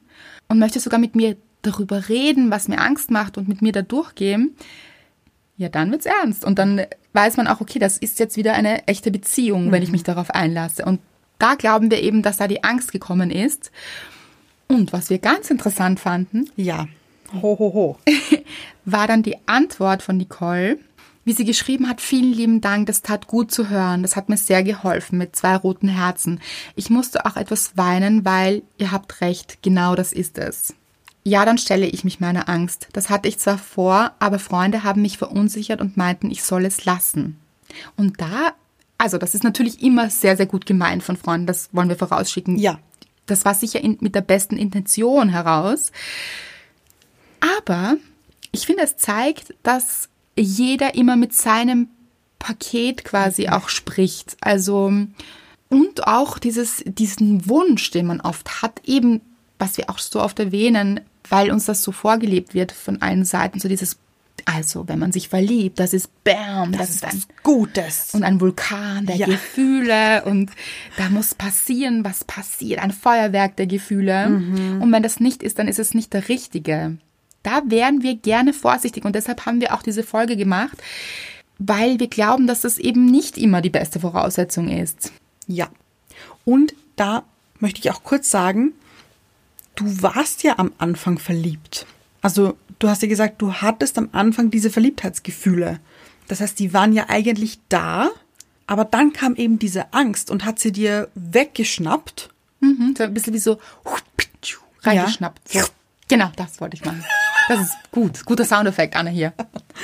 und möchte sogar mit mir darüber reden, was mir Angst macht und mit mir da durchgehen, ja, dann wird's ernst. Und dann weiß man auch, okay, das ist jetzt wieder eine echte Beziehung, wenn ich mich darauf einlasse. Und da glauben wir eben, dass da die Angst gekommen ist. Und was wir ganz interessant fanden, Ja. Ho, ho, ho. war dann die Antwort von Nicole, wie sie geschrieben hat, vielen lieben Dank, das tat gut zu hören, das hat mir sehr geholfen mit zwei roten Herzen. Ich musste auch etwas weinen, weil ihr habt recht, genau das ist es. Ja, dann stelle ich mich meiner Angst. Das hatte ich zwar vor, aber Freunde haben mich verunsichert und meinten, ich soll es lassen. Und da, also das ist natürlich immer sehr, sehr gut gemeint von Freunden, das wollen wir vorausschicken. Ja. Das war sicher in, mit der besten Intention heraus. Aber ich finde, es zeigt, dass jeder immer mit seinem Paket quasi auch spricht. Also, und auch dieses, diesen Wunsch, den man oft hat, eben, was wir auch so oft erwähnen, weil uns das so vorgelebt wird von allen Seiten, so dieses, also, wenn man sich verliebt, das ist Bam, das, ist ein Gutes. und ein Vulkan der Ja. Gefühle und da muss passieren, was passiert, ein Feuerwerk der Gefühle. Und wenn das nicht ist, dann ist es nicht der richtige. Da wären wir gerne vorsichtig und deshalb haben wir auch diese Folge gemacht, weil wir glauben, dass das eben nicht immer die beste Voraussetzung ist. Ja. Und da möchte ich auch kurz sagen, du warst ja am Anfang verliebt. Also du hast ja gesagt, du hattest am Anfang diese Verliebtheitsgefühle. Das heißt, die waren ja eigentlich da, aber dann kam eben diese Angst und hat sie dir weggeschnappt. Mhm, so ein bisschen wie so reingeschnappt. Ja. So. Genau, das wollte ich machen. Das ist gut. Guter Soundeffekt, Anne hier.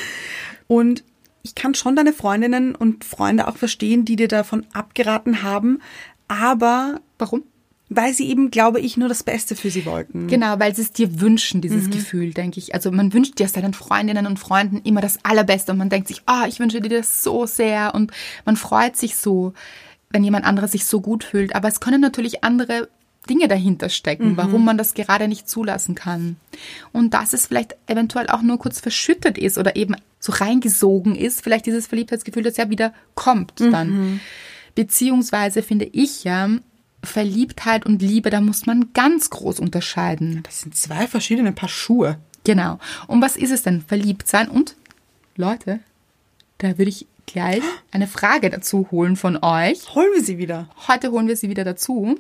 Und ich kann schon deine Freundinnen und Freunde auch verstehen, die dir davon abgeraten haben. Aber Warum? weil sie eben, glaube ich, nur das Beste für sie wollten. Genau, weil sie es dir wünschen, dieses Gefühl, denke ich. Also man wünscht dir seinen Freundinnen und Freunden immer das Allerbeste und man denkt sich, ah, ich wünsche dir das so sehr und man freut sich so, wenn jemand anderes sich so gut fühlt. Aber es können natürlich andere Dinge dahinter stecken, warum man das gerade nicht zulassen kann. Und dass es vielleicht eventuell auch nur kurz verschüttet ist oder eben so reingesogen ist, vielleicht dieses Verliebtheitsgefühl, das ja wieder kommt dann. Beziehungsweise finde ich ja, Verliebtheit und Liebe, da muss man ganz groß unterscheiden. Das sind zwei verschiedene Paar Schuhe. Genau. Und was ist es denn? Verliebt sein und Leute, da würde ich gleich eine Frage dazu holen von euch. Holen wir sie wieder. Heute holen wir sie wieder dazu.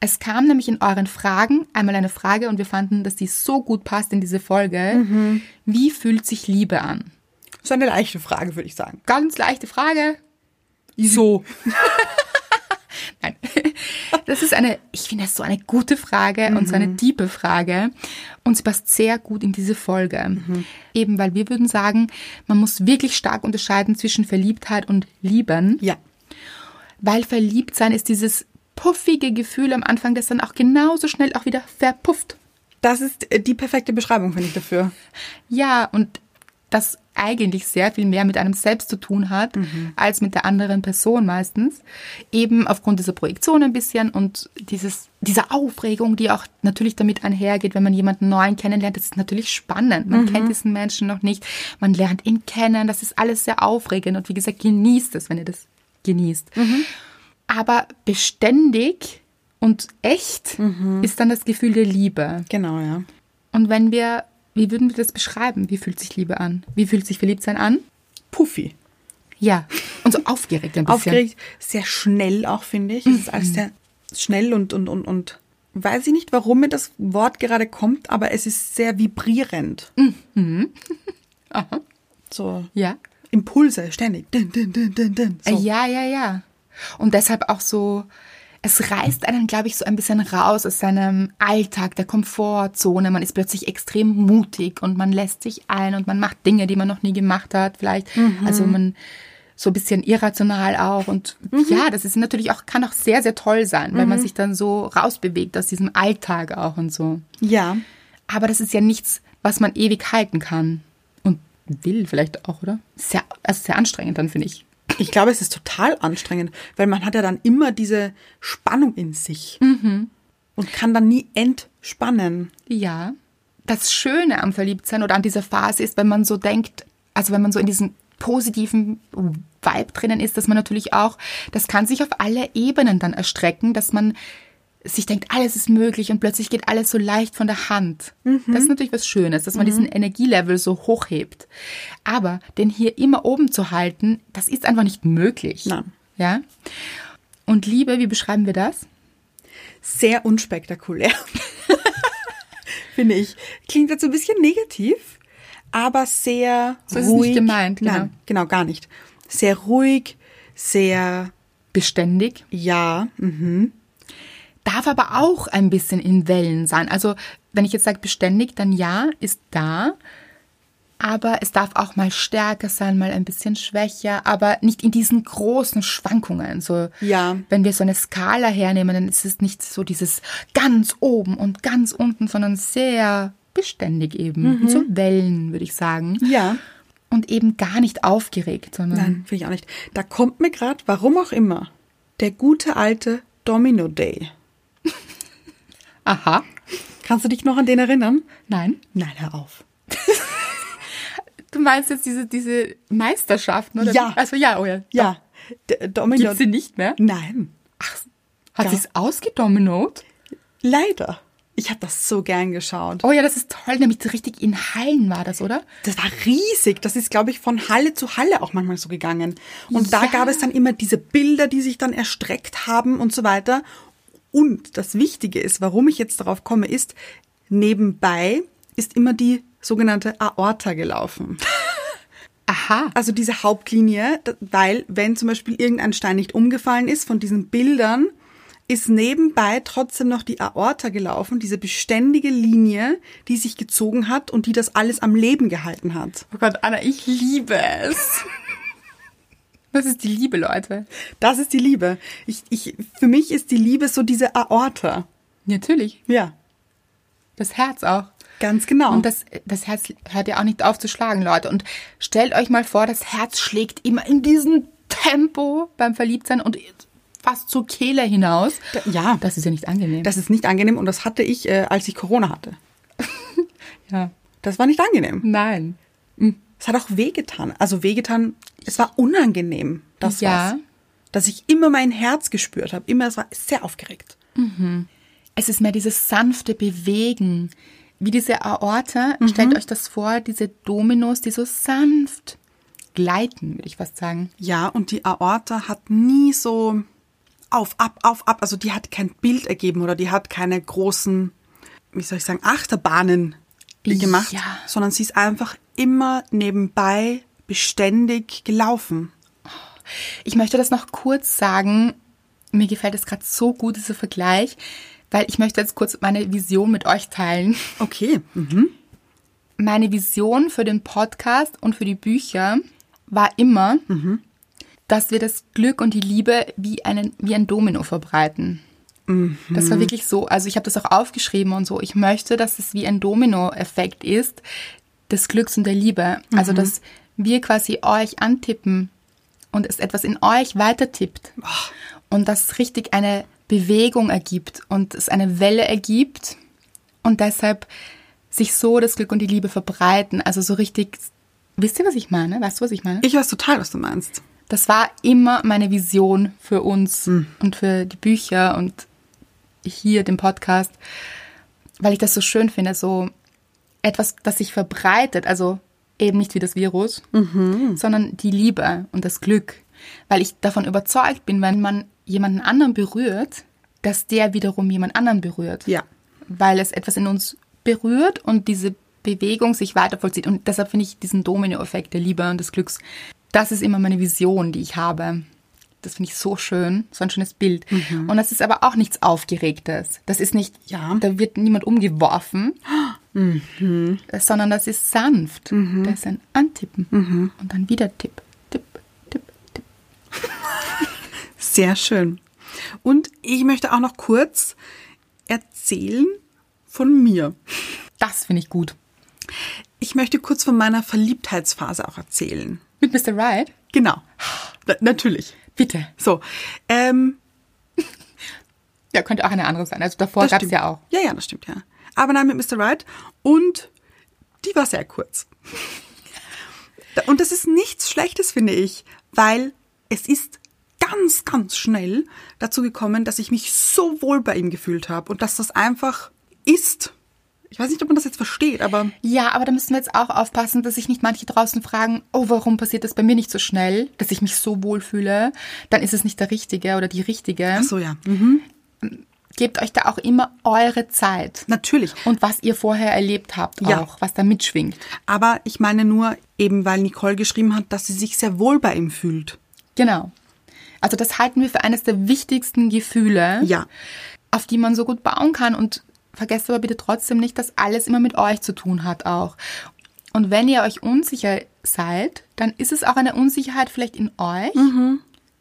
Es kam nämlich in euren Fragen einmal eine Frage und wir fanden, dass die so gut passt in diese Folge. Wie fühlt sich Liebe an? Das ist eine leichte Frage, würde ich sagen. Ganz leichte Frage. So. Nein. Das ist eine, ich finde das so eine gute Frage und so eine tiefe Frage. Und sie passt sehr gut in diese Folge. Eben weil wir würden sagen, man muss wirklich stark unterscheiden zwischen Verliebtheit und Lieben. Ja. Weil verliebt sein ist dieses puffige Gefühl am Anfang, das dann auch genauso schnell auch wieder verpufft. Das ist äh, die perfekte Beschreibung, finde ich, dafür. Ja, und das eigentlich sehr viel mehr mit einem selbst zu tun hat, als mit der anderen Person meistens. Eben aufgrund dieser Projektion ein bisschen und dieses, dieser Aufregung, die auch natürlich damit einhergeht, wenn man jemanden neuen kennenlernt. Das ist natürlich spannend. Man kennt diesen Menschen noch nicht. Man lernt ihn kennen. Das ist alles sehr aufregend. Und wie gesagt, genießt es, wenn ihr das genießt. Aber beständig und echt ist dann das Gefühl der Liebe. Genau, ja. Und wenn wir, wie würden wir das beschreiben? Wie fühlt sich Liebe an? Wie fühlt sich Verliebtsein an? Puffy. Ja. Und so aufgeregt ein bisschen. Aufgeregt, sehr schnell auch, finde ich. Es ist alles sehr schnell und, und, und, und weiß ich nicht, warum mir das Wort gerade kommt, aber es ist sehr vibrierend. Aha. So Ja. Impulse, ständig. Dun, dun, dun, dun, dun. So. Ja, ja, ja. Und deshalb auch so, es reißt einen, glaube ich, so ein bisschen raus aus seinem Alltag, der Komfortzone. Man ist plötzlich extrem mutig und man lässt sich ein und man macht Dinge, die man noch nie gemacht hat, vielleicht. Also man so ein bisschen irrational auch. Und ja, das ist natürlich auch, kann auch sehr, sehr toll sein, wenn man sich dann so rausbewegt aus diesem Alltag auch und so. Ja. Aber das ist ja nichts, was man ewig halten kann. Und will vielleicht auch, oder? Sehr, also sehr anstrengend dann, finde ich. Ich glaube, es ist total anstrengend, weil man hat ja dann immer diese Spannung in sich und kann dann nie entspannen. Ja. Das Schöne am Verliebtsein oder an dieser Phase ist, wenn man so denkt, also wenn man so in diesem positiven Vibe drinnen ist, dass man natürlich auch, das kann sich auf alle Ebenen dann erstrecken, dass man sich denkt, alles ist möglich und plötzlich geht alles so leicht von der Hand. Das ist natürlich was Schönes, dass man diesen Energielevel so hochhebt. Aber den hier immer oben zu halten, das ist einfach nicht möglich. Nein. Ja? Und Liebe, wie beschreiben wir das? Sehr unspektakulär. Finde ich. Klingt jetzt so ein bisschen negativ, aber sehr So ist es nicht ruhig. gemeint, genau. Nein, genau, gar nicht. Sehr ruhig, sehr, Beständig. ja, mhm. Darf aber auch ein bisschen in Wellen sein. Also wenn ich jetzt sage beständig, dann ja, ist da. Aber es darf auch mal stärker sein, mal ein bisschen schwächer, aber nicht in diesen großen Schwankungen. So, Ja. wenn wir so eine Skala hernehmen, dann ist es nicht so dieses ganz oben und ganz unten, sondern sehr beständig eben. So Wellen, würde ich sagen. Ja. Und eben gar nicht aufgeregt, sondern Nein, finde ich auch nicht. Da kommt mir gerade, warum auch immer, der gute alte Domino Day. Aha, Kannst du dich noch an den erinnern? nein. Nein, hör auf. Du meinst jetzt diese, diese Meisterschaften, oder? Ja. Also ja, oh ja. Ja. Domino. Gibt sie nicht mehr? Nein. Hat Ja. sie es ausgedominot? Leider. Ich habe das so gern geschaut. Oh ja, das ist toll, nämlich so richtig in Hallen war das, oder? Das war riesig. Das ist, glaube ich, von Halle zu Halle auch manchmal so gegangen. Und da Ja. gab es dann immer diese Bilder, die sich dann erstreckt haben und so weiter. Und das Wichtige ist, warum ich jetzt darauf komme, ist, nebenbei ist immer die sogenannte Aorta gelaufen. Aha. Also diese Hauptlinie, weil wenn zum Beispiel irgendein Stein nicht umgefallen ist von diesen Bildern, ist nebenbei trotzdem noch die Aorta gelaufen, diese beständige Linie, die sich gezogen hat und die das alles am Leben gehalten hat. Oh Gott, Anna, ich liebe es. Das ist die Liebe, Leute. Das ist die Liebe. Ich, ich, für mich ist die Liebe so diese Aorta. Natürlich. Ja, Das Herz auch. ganz genau. Und das, das Herz hört ja auch nicht auf zu schlagen, Leute. Und stellt euch mal vor, das Herz schlägt immer in diesem Tempo beim Verliebtsein und fast zur Kehle hinaus. ja, Das ist ja nicht angenehm. das ist nicht angenehm und das hatte ich, äh, als ich Corona hatte. ja. Das war nicht angenehm. Nein. Es hat auch wehgetan. Also wehgetan, es war unangenehm. Das Ja. war's. Dass ich immer mein Herz gespürt habe. Immer, es war sehr aufgeregt. Es ist mehr dieses sanfte Bewegen. Wie diese Aorta, Mhm. stellt euch das vor, diese Dominos, die so sanft gleiten, würde ich fast sagen. Ja, und die Aorta hat nie so auf, ab, auf, ab. Also die hat kein Bild ergeben oder die hat keine großen, wie soll ich sagen, Achterbahnen gemacht, Ja. sondern sie ist einfach immer nebenbei beständig gelaufen. Ich möchte das noch kurz sagen. Mir gefällt es gerade so gut, dieser Vergleich, weil ich möchte jetzt kurz meine Vision mit euch teilen. Okay. Mhm. Meine Vision für den Podcast und für die Bücher war immer, dass wir das Glück und die Liebe wie, einen, wie ein Domino verbreiten. Das war wirklich so. Also ich habe das auch aufgeschrieben und so. Ich möchte, dass es wie ein Domino-Effekt ist, des Glücks und der Liebe. Also dass wir quasi euch antippen und es etwas in euch weitertippt. Und das richtig eine Bewegung ergibt und es eine Welle ergibt und deshalb sich so das Glück und die Liebe verbreiten. Also so richtig, wisst ihr, was ich meine? Weißt du, was ich meine? Ich weiß total, was du meinst. Das war immer meine Vision für uns und für die Bücher und hier den Podcast, weil ich das so schön finde, so etwas, das sich verbreitet, also eben nicht wie das Virus, sondern die Liebe und das Glück, weil ich davon überzeugt bin, wenn man jemanden anderen berührt, dass der wiederum jemand anderen berührt Ja. weil es etwas in uns berührt und diese Bewegung sich weiter vollzieht. Und deshalb finde ich diesen Domino-Effekt der Liebe und des Glücks, das ist immer meine Vision, die ich habe. Das finde ich so schön, so ein schönes Bild. Und das ist aber auch nichts Aufgeregtes. Das ist nicht, Ja. da wird niemand umgeworfen, sondern das ist sanft. Das ist ein Antippen und dann wieder Tipp, Tipp, Tipp, Tipp. Sehr schön. Und ich möchte auch noch kurz erzählen von mir. Das finde ich gut. Ich möchte kurz von meiner Verliebtheitsphase auch erzählen. Mit Mr. Right? Genau. Na, natürlich. Bitte. So, ähm, Ja, könnte auch eine andere sein. Also davor gab es ja auch. Ja, ja, das stimmt, ja. Aber nein, mit Mr. Right. Und die war sehr kurz. Und das ist nichts Schlechtes, finde ich, weil es ist ganz, ganz schnell dazu gekommen, dass ich mich so wohl bei ihm gefühlt habe und dass das einfach ist. Ich weiß nicht, ob man das jetzt versteht, aber Ja, aber da müssen wir jetzt auch aufpassen, dass sich nicht manche draußen fragen, oh, warum passiert das bei mir nicht so schnell, dass ich mich so wohl fühle? Dann ist es nicht der Richtige oder die Richtige. ach so, ja. Mhm. Gebt euch da auch immer eure Zeit. Natürlich. Und was ihr vorher erlebt habt Ja. auch, was da mitschwingt. Aber ich meine nur, eben weil Nicole geschrieben hat, dass sie sich sehr wohl bei ihm fühlt. Genau. Also das halten wir für eines der wichtigsten Gefühle, Ja. auf die man so gut bauen kann. Und vergesst aber bitte trotzdem nicht, dass alles immer mit euch zu tun hat auch. Und wenn ihr euch unsicher seid, dann ist es auch eine Unsicherheit vielleicht in euch.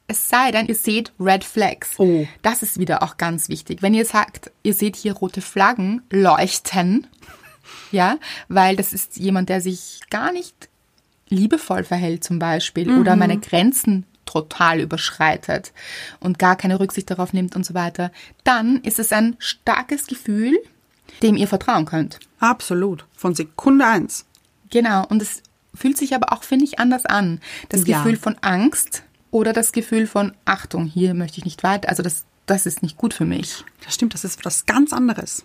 Es sei denn, ihr seht Red Flags. Oh. Das ist wieder auch ganz wichtig. Wenn ihr sagt, ihr seht hier rote Flaggen leuchten, ja, weil das ist jemand, der sich gar nicht liebevoll verhält zum Beispiel oder meine Grenzen total überschreitet und gar keine Rücksicht darauf nimmt und so weiter, dann ist es ein starkes Gefühl, dem ihr vertrauen könnt. Absolut. Von Sekunde eins. Genau, und es fühlt sich aber auch, finde ich, anders an. Das Ja. Gefühl von Angst oder das Gefühl von Achtung, hier möchte ich nicht weiter, also das, das ist nicht gut für mich. Das stimmt, das ist was ganz anderes.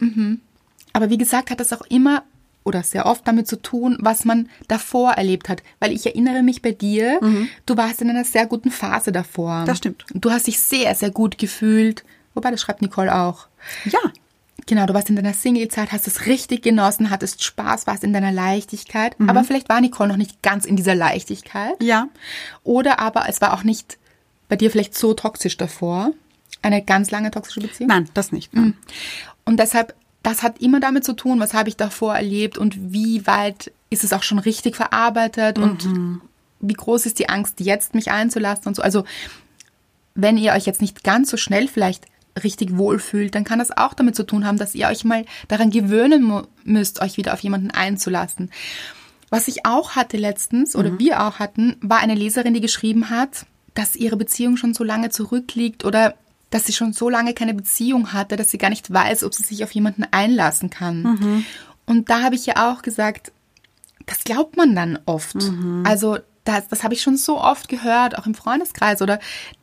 Aber wie gesagt, hat das auch immer oder sehr oft damit zu tun, was man davor erlebt hat. Weil ich erinnere mich bei dir, du warst in einer sehr guten Phase davor. Das stimmt. Du hast dich sehr, sehr gut gefühlt. Wobei, das schreibt Nicole auch. Ja. Genau, du warst in deiner Single-Zeit, hast es richtig genossen, hattest Spaß, warst in deiner Leichtigkeit. Aber vielleicht war Nicole noch nicht ganz in dieser Leichtigkeit. Ja. Oder aber es war auch nicht bei dir vielleicht so toxisch davor. Eine ganz lange toxische Beziehung. Nein, das nicht. Nein. Und deshalb, das hat immer damit zu tun, was habe ich davor erlebt und wie weit ist es auch schon richtig verarbeitet und wie groß ist die Angst, jetzt mich einzulassen und so. Also, wenn ihr euch jetzt nicht ganz so schnell vielleicht richtig wohlfühlt, dann kann das auch damit zu tun haben, dass ihr euch mal daran gewöhnen müsst, euch wieder auf jemanden einzulassen. Was ich auch hatte letztens oder mhm. wir auch hatten, war eine Leserin, die geschrieben hat, dass ihre Beziehung schon so lange zurückliegt oder dass sie schon so lange keine Beziehung hatte, dass sie gar nicht weiß, ob sie sich auf jemanden einlassen kann. Mhm. Und da habe ich ja auch gesagt, das glaubt man dann oft. Mhm. Also das, das habe ich schon so oft gehört, auch im Freundeskreis. Oder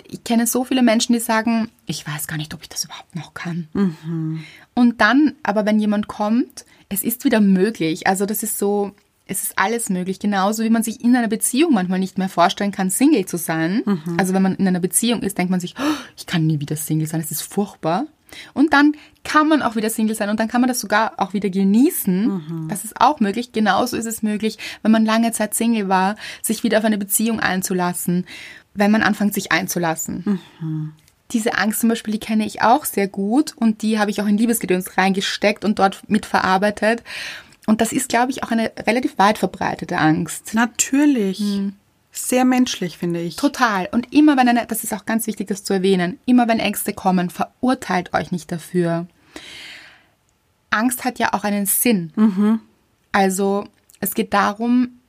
ich kenne so viele Menschen, die sagen, ich weiß gar nicht, ob ich das überhaupt noch kann. Mhm. Und dann, aber wenn jemand kommt, es ist wieder möglich. Also das ist so, es ist alles möglich. Genauso wie man sich in einer Beziehung manchmal nicht mehr vorstellen kann, Single zu sein. Mhm. Also wenn man in einer Beziehung ist, denkt man sich, oh, ich kann nie wieder Single sein, es ist furchtbar. Und dann kann man auch wieder Single sein und dann kann man das sogar auch wieder genießen. Mhm. Das ist auch möglich. Genauso ist es möglich, wenn man lange Zeit Single war, sich wieder auf eine Beziehung einzulassen, wenn man anfängt, sich einzulassen. Mhm. Diese Angst zum Beispiel, die kenne ich auch sehr gut und die habe ich auch in Liebesgedöns reingesteckt und dort mitverarbeitet. Und das ist, glaube ich, auch eine relativ weit verbreitete Angst. Natürlich. Mhm. Sehr menschlich, finde ich. Total. Und immer wenn eine, das ist auch ganz wichtig, das zu erwähnen, immer wenn Ängste kommen, verurteilt euch nicht dafür. Angst hat ja auch einen Sinn. Mhm. Also es geht darum,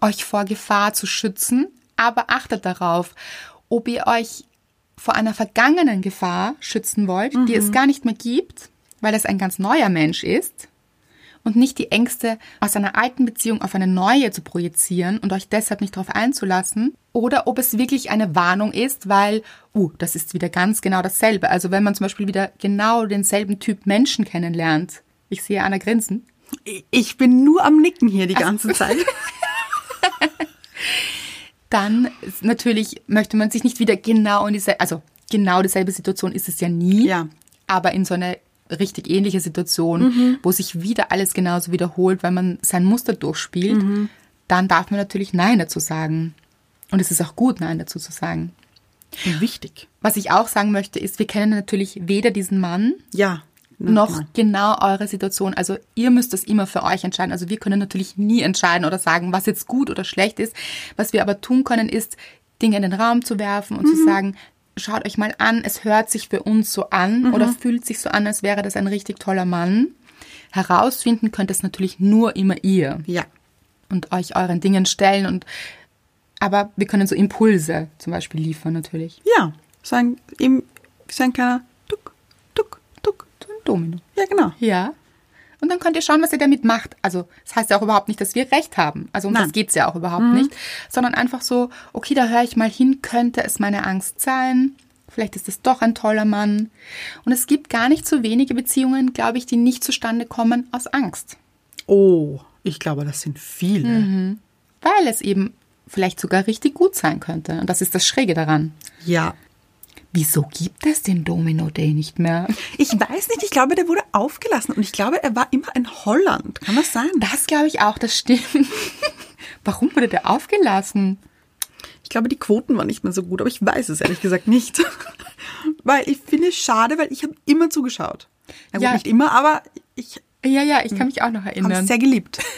euch vor Gefahr zu schützen, aber achtet darauf, ob ihr euch vor einer vergangenen Gefahr schützen wollt, mhm. die es gar nicht mehr gibt, weil es ein ganz neuer Mensch ist, und nicht die Ängste aus einer alten Beziehung auf eine neue zu projizieren und euch deshalb nicht darauf einzulassen. Oder ob es wirklich eine Warnung ist, weil, uh, das ist wieder ganz genau dasselbe. Also wenn man zum Beispiel wieder genau denselben Typ Menschen kennenlernt. Ich sehe Anna grinsen. Ich bin nur am Nicken hier die ganze Zeit. Dann natürlich möchte man sich nicht wieder genau in diese, also genau dieselbe Situation ist es ja nie. Ja. Aber in so eine richtig ähnliche Situation, mhm. wo sich wieder alles genauso wiederholt, weil man sein Muster durchspielt, mhm. dann darf man natürlich Nein dazu sagen. Und es ist auch gut, Nein dazu zu sagen. Und wichtig. Was ich auch sagen möchte, ist, wir kennen natürlich weder diesen Mann ja, noch genau eure Situation. Also ihr müsst das immer für euch entscheiden. Also wir können natürlich nie entscheiden oder sagen, was jetzt gut oder schlecht ist. Was wir aber tun können, ist, Dinge in den Raum zu werfen und mhm. zu sagen, schaut euch mal an, es hört sich für uns so an mhm. oder fühlt sich so an, als wäre das ein richtig toller Mann. Herausfinden könnt es natürlich nur immer ihr. Ja. Und euch euren Dingen stellen und aber wir können so Impulse zum Beispiel liefern natürlich. Ja, so ein, so ein kleiner Duck, Duck, Duck. So ein Domino. Ja, genau. Ja. Und dann könnt ihr schauen, was ihr damit macht. Also, das heißt ja auch überhaupt nicht, dass wir recht haben. Also, um Nein. das geht's ja auch überhaupt mhm. nicht. Sondern einfach so, okay, da höre ich mal hin, könnte es meine Angst sein? Vielleicht ist es doch ein toller Mann. Und es gibt gar nicht so wenige Beziehungen, glaube ich, die nicht zustande kommen aus Angst. Oh, ich glaube, das sind viele. Mhm. Weil es eben vielleicht sogar richtig gut sein könnte. Und das ist das Schräge daran. Ja, Wieso gibt es den Domino Day nicht mehr? Ich weiß nicht, ich glaube, der wurde aufgelassen und ich glaube, er war immer in Holland. Kann das sein? Das glaube ich auch, das stimmt. Warum wurde der aufgelassen? Ich glaube, die Quoten waren nicht mehr so gut, aber ich weiß es ehrlich gesagt nicht. weil ich finde es schade, weil ich habe immer zugeschaut. Ja, gut, ja. nicht immer, aber ich. Ja, ja, ich kann mich auch noch erinnern. Habe sehr geliebt.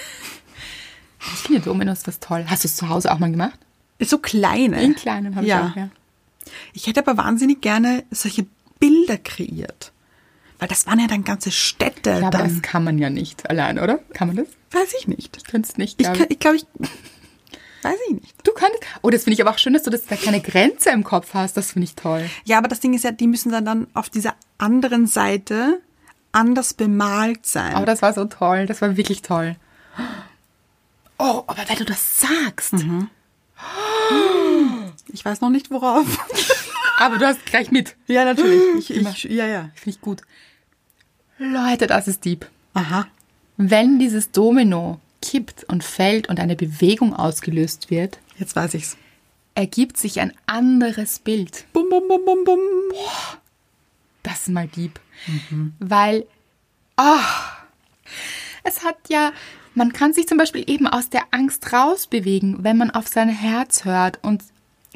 Ich finde Dominos was toll. Hast du es zu Hause auch mal gemacht? So kleine. In kleinen habe ja. ich auch, ja. Ich hätte aber wahnsinnig gerne solche Bilder kreiert. Weil das waren ja dann ganze Städte. Ja, aber dann. das kann man ja nicht allein, oder? Kann man das? Weiß ich nicht. Ich könnte es nicht. Glaub ich, ich glaube, ich, weiß ich nicht. Du kannst. Oh, das finde ich aber auch schön, dass du das da keine Grenze im Kopf hast. Das finde ich toll. Ja, aber das Ding ist ja, die müssen dann, dann auf dieser anderen Seite anders bemalt sein. Aber das war so toll. Das war wirklich toll. Oh, aber wenn du das sagst. Mhm. Ich weiß noch nicht worauf. Aber du hast gleich mit. Ja, natürlich. Ich, ich, ja, ja. Finde ich gut. Leute, das ist Dieb. Aha. Wenn dieses Domino kippt und fällt und eine Bewegung ausgelöst wird, jetzt weiß ich's, ergibt sich ein anderes Bild. Bum, bum, bum, bum, bum. Boah, das ist mal Dieb. Mhm. Weil, ah, oh, es hat ja man kann sich zum Beispiel eben aus der Angst rausbewegen, wenn man auf sein Herz hört und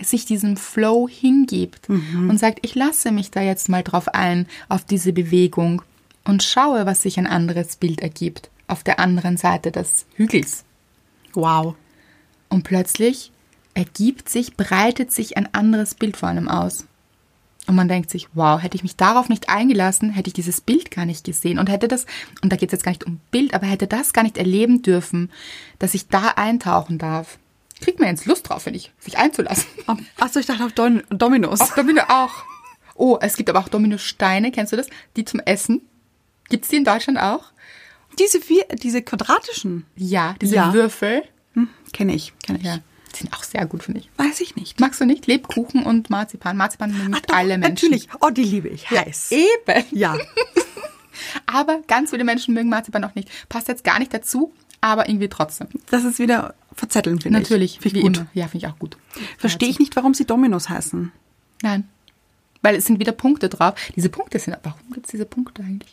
sich diesem Flow hingibt mhm. und sagt, ich lasse mich da jetzt mal drauf ein, auf diese Bewegung und schaue, was sich ein anderes Bild ergibt, auf der anderen Seite des Hügels. Wow. Und plötzlich ergibt sich, breitet sich ein anderes Bild vor einem aus. Und man denkt sich, wow, hätte ich mich darauf nicht eingelassen, hätte ich dieses Bild gar nicht gesehen und hätte das, und da geht es jetzt gar nicht um Bild, aber hätte das gar nicht erleben dürfen, dass ich da eintauchen darf. Kriegt man jetzt Lust drauf, finde ich, sich einzulassen. Achso, ich dachte auf Don Dominos. Auf Domino auch. Oh, es gibt aber auch Dominosteine, kennst du das? Die zum Essen. Gibt's die in Deutschland auch? Diese vier, diese quadratischen. Ja, diese Ja. Würfel. Hm, kenne ich, kenne ich. Ja, die sind auch sehr gut, finde ich. Weiß ich nicht. Magst du nicht? Lebkuchen und Marzipan. Marzipan mögen Ah, alle Menschen. Natürlich. Oh, die liebe ich. Heiß. Eben. Ja. Aber ganz viele Menschen mögen Marzipan noch nicht. Passt jetzt gar nicht dazu, aber irgendwie trotzdem. Das ist wieder verzetteln, finde ich. Natürlich, Finde wie ich gut. immer. Ja, finde ich auch gut. Verstehe ich nicht, warum sie Dominos heißen. Nein. Weil es sind wieder Punkte drauf. Diese Punkte sind, warum gibt es diese Punkte eigentlich?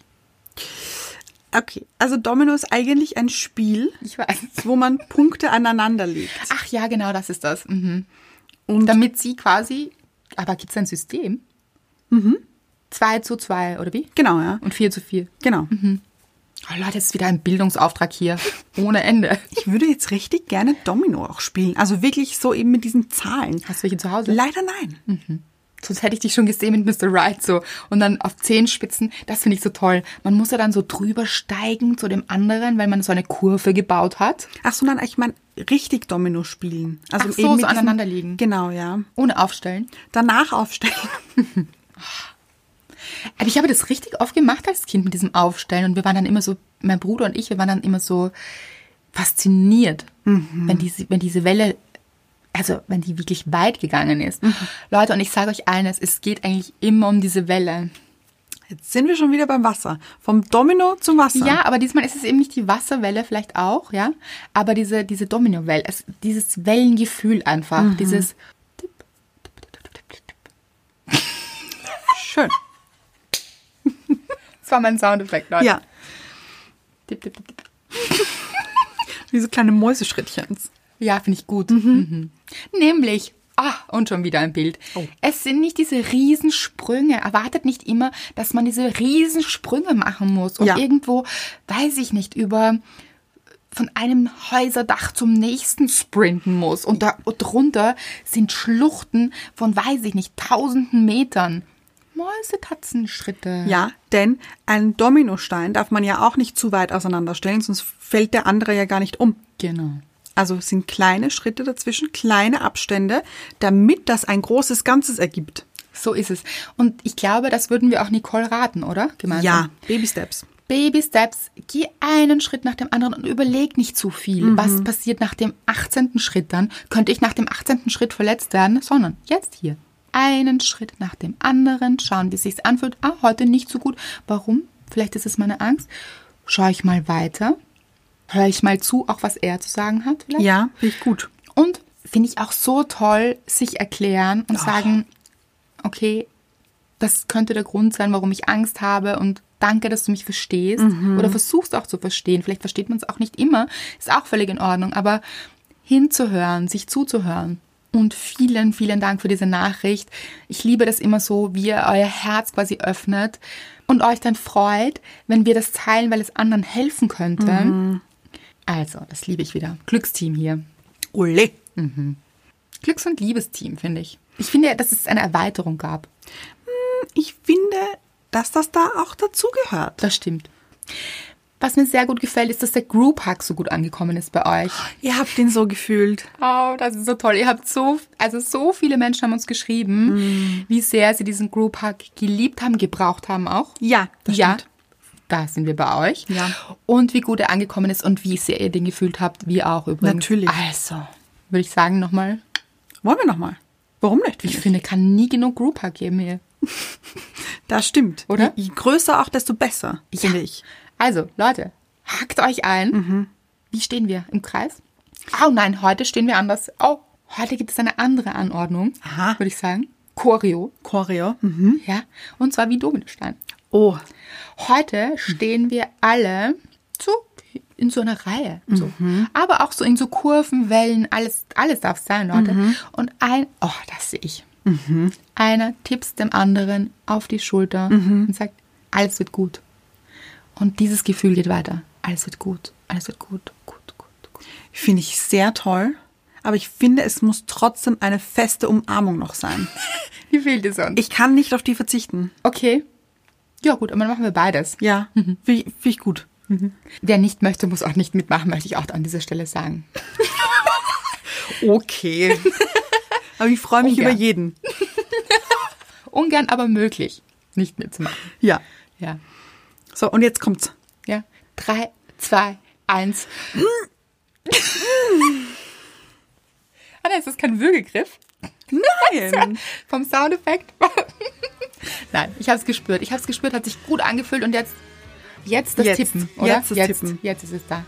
Okay, also Domino ist eigentlich ein Spiel, Ich weiß. wo man Punkte aneinander legt. Ach ja, genau, das ist das. Mhm. Und Damit sie quasi, aber gibt es ein System? Mhm. 2 zu 2, oder wie? genau, ja. Und 4 zu 4. Genau. Oh Leute, das ist wieder ein Bildungsauftrag hier. Ohne Ende. Ich würde jetzt richtig gerne Domino auch spielen. Also wirklich so eben mit diesen Zahlen. Hast du welche zu Hause? Leider nein. Sonst hätte ich dich schon gesehen mit Mr. Right so. Und dann auf Zehenspitzen, das finde ich so toll. Man muss ja dann so drüber steigen zu dem anderen, weil man so eine Kurve gebaut hat. Ach so, nein, ich meine richtig Domino spielen. Also Ach so, eben so aneinander liegen. Genau, ja. Ohne Aufstellen. Danach aufstellen. Aber ich habe das richtig oft gemacht als Kind mit diesem Aufstellen. Und wir waren dann immer so, mein Bruder und ich, wir waren dann immer so fasziniert, wenn, diese, wenn diese Welle, also wenn die wirklich weit gegangen ist. Leute, und ich sage euch eines, es geht eigentlich immer um diese Welle. Jetzt sind wir schon wieder beim Wasser. Vom Domino zum Wasser. Ja, aber diesmal ist es eben nicht die Wasserwelle, vielleicht auch, ja. Aber diese, diese Dominowelle, es, dieses Wellengefühl einfach, dieses. Schön. War mein Soundeffekt, Leute. Ja, tipp, tipp, tipp. diese kleine Mäuseschrittchens. Ja, finde ich gut. Mhm. Nämlich, ah, und schon wieder ein Bild. Oh. Es sind nicht diese Riesensprünge. Erwartet nicht immer, dass man diese Riesensprünge machen muss und Ja. irgendwo, weiß ich nicht, über von einem Häuserdach zum nächsten sprinten muss. Und da drunter sind Schluchten von, weiß ich nicht, tausenden Metern. Mäusetatzenschritte. Ja, denn einen Dominostein darf man ja auch nicht zu weit auseinanderstellen, sonst fällt der andere ja gar nicht um. Genau. Also es sind kleine Schritte dazwischen, kleine Abstände, damit das ein großes Ganzes ergibt. So ist es. Und ich glaube, das würden wir auch Nicole raten, oder? Gemeinsam. Ja, Baby Steps. Baby Steps, geh einen Schritt nach dem anderen und überleg nicht zu viel. Was passiert nach dem 18. Schritt dann? Könnte ich nach dem 18. Schritt verletzt werden? Sondern jetzt hier. Einen Schritt nach dem anderen, schauen, wie es sich anfühlt. Ah, heute nicht so gut. Warum? Vielleicht ist es meine Angst. Schaue ich mal weiter. Höre ich mal zu, auch was er zu sagen hat. Vielleicht? Ja, finde ich gut. Und finde ich auch so toll, sich erklären und sagen, okay, das könnte der Grund sein, warum ich Angst habe und danke, dass du mich verstehst oder versuchst auch zu verstehen. Vielleicht versteht man es auch nicht immer, ist auch völlig in Ordnung, aber hinzuhören, sich zuzuhören. Und vielen, vielen Dank für diese Nachricht. Ich liebe das immer so, wie ihr euer Herz quasi öffnet und euch dann freut, wenn wir das teilen, weil es anderen helfen könnte. Also, das liebe ich wieder. Glücksteam hier. Ole. Glücks- und Liebesteam, finde ich. Ich finde, dass es eine Erweiterung gab. Ich finde, dass das da auch dazugehört. Das stimmt. Was mir sehr gut gefällt, ist, dass der Group Hug so gut angekommen ist bei euch. Ihr habt ihn so gefühlt. Oh, das ist so toll. Ihr habt so, also so viele Menschen haben uns geschrieben, wie sehr sie diesen Group Hug geliebt haben, gebraucht haben auch. Ja, das ja. stimmt. Da sind wir bei euch. Ja. Und wie gut er angekommen ist und wie sehr ihr den gefühlt habt, wir auch übrigens. Natürlich. Also, würde ich sagen nochmal, Wollen wir nochmal? Warum nicht? ich finde, kann nie genug Group Hug geben hier. Das stimmt. Oder? Je, je größer auch, desto besser, finde ich. Also, Leute, hakt euch ein. Wie stehen wir? Im Kreis? Oh nein, heute stehen wir anders. Oh, heute gibt es eine andere Anordnung, Aha. würde ich sagen. Choreo, Choreo. Mhm. ja. Und zwar wie Dominostein. Oh, Heute stehen wir alle so in so einer Reihe. So. Aber auch so in so Kurven, Wellen, alles, alles darf sein, Leute. Und ein, oh, das sehe ich. Einer tippt dem anderen auf die Schulter und sagt, alles wird gut. Und dieses Gefühl geht weiter. Alles wird gut, alles wird gut, gut, gut, gut. finde ich sehr toll. Aber ich finde, es muss trotzdem eine feste Umarmung noch sein. Wie fehlt es sonst? Ich kann nicht auf die verzichten. okay. Ja, gut, aber dann machen wir beides. Ja, finde ich, find ich gut. Wer nicht möchte, muss auch nicht mitmachen, möchte ich auch an dieser Stelle sagen. Okay. Aber ich freue mich Ungern. über jeden. Ungern, aber möglich, nicht mitzumachen. Ja. Ja. So, und jetzt kommt's. Ja. Drei, zwei, eins. Anna, ist das kein Würgegriff? Nein. Vom Soundeffekt? Nein, ich habe es gespürt. Ich habe es gespürt, hat sich gut angefühlt und jetzt, jetzt das Jetzt. Tippen, oder? Jetzt das jetzt, Tippen. Jetzt ist es da.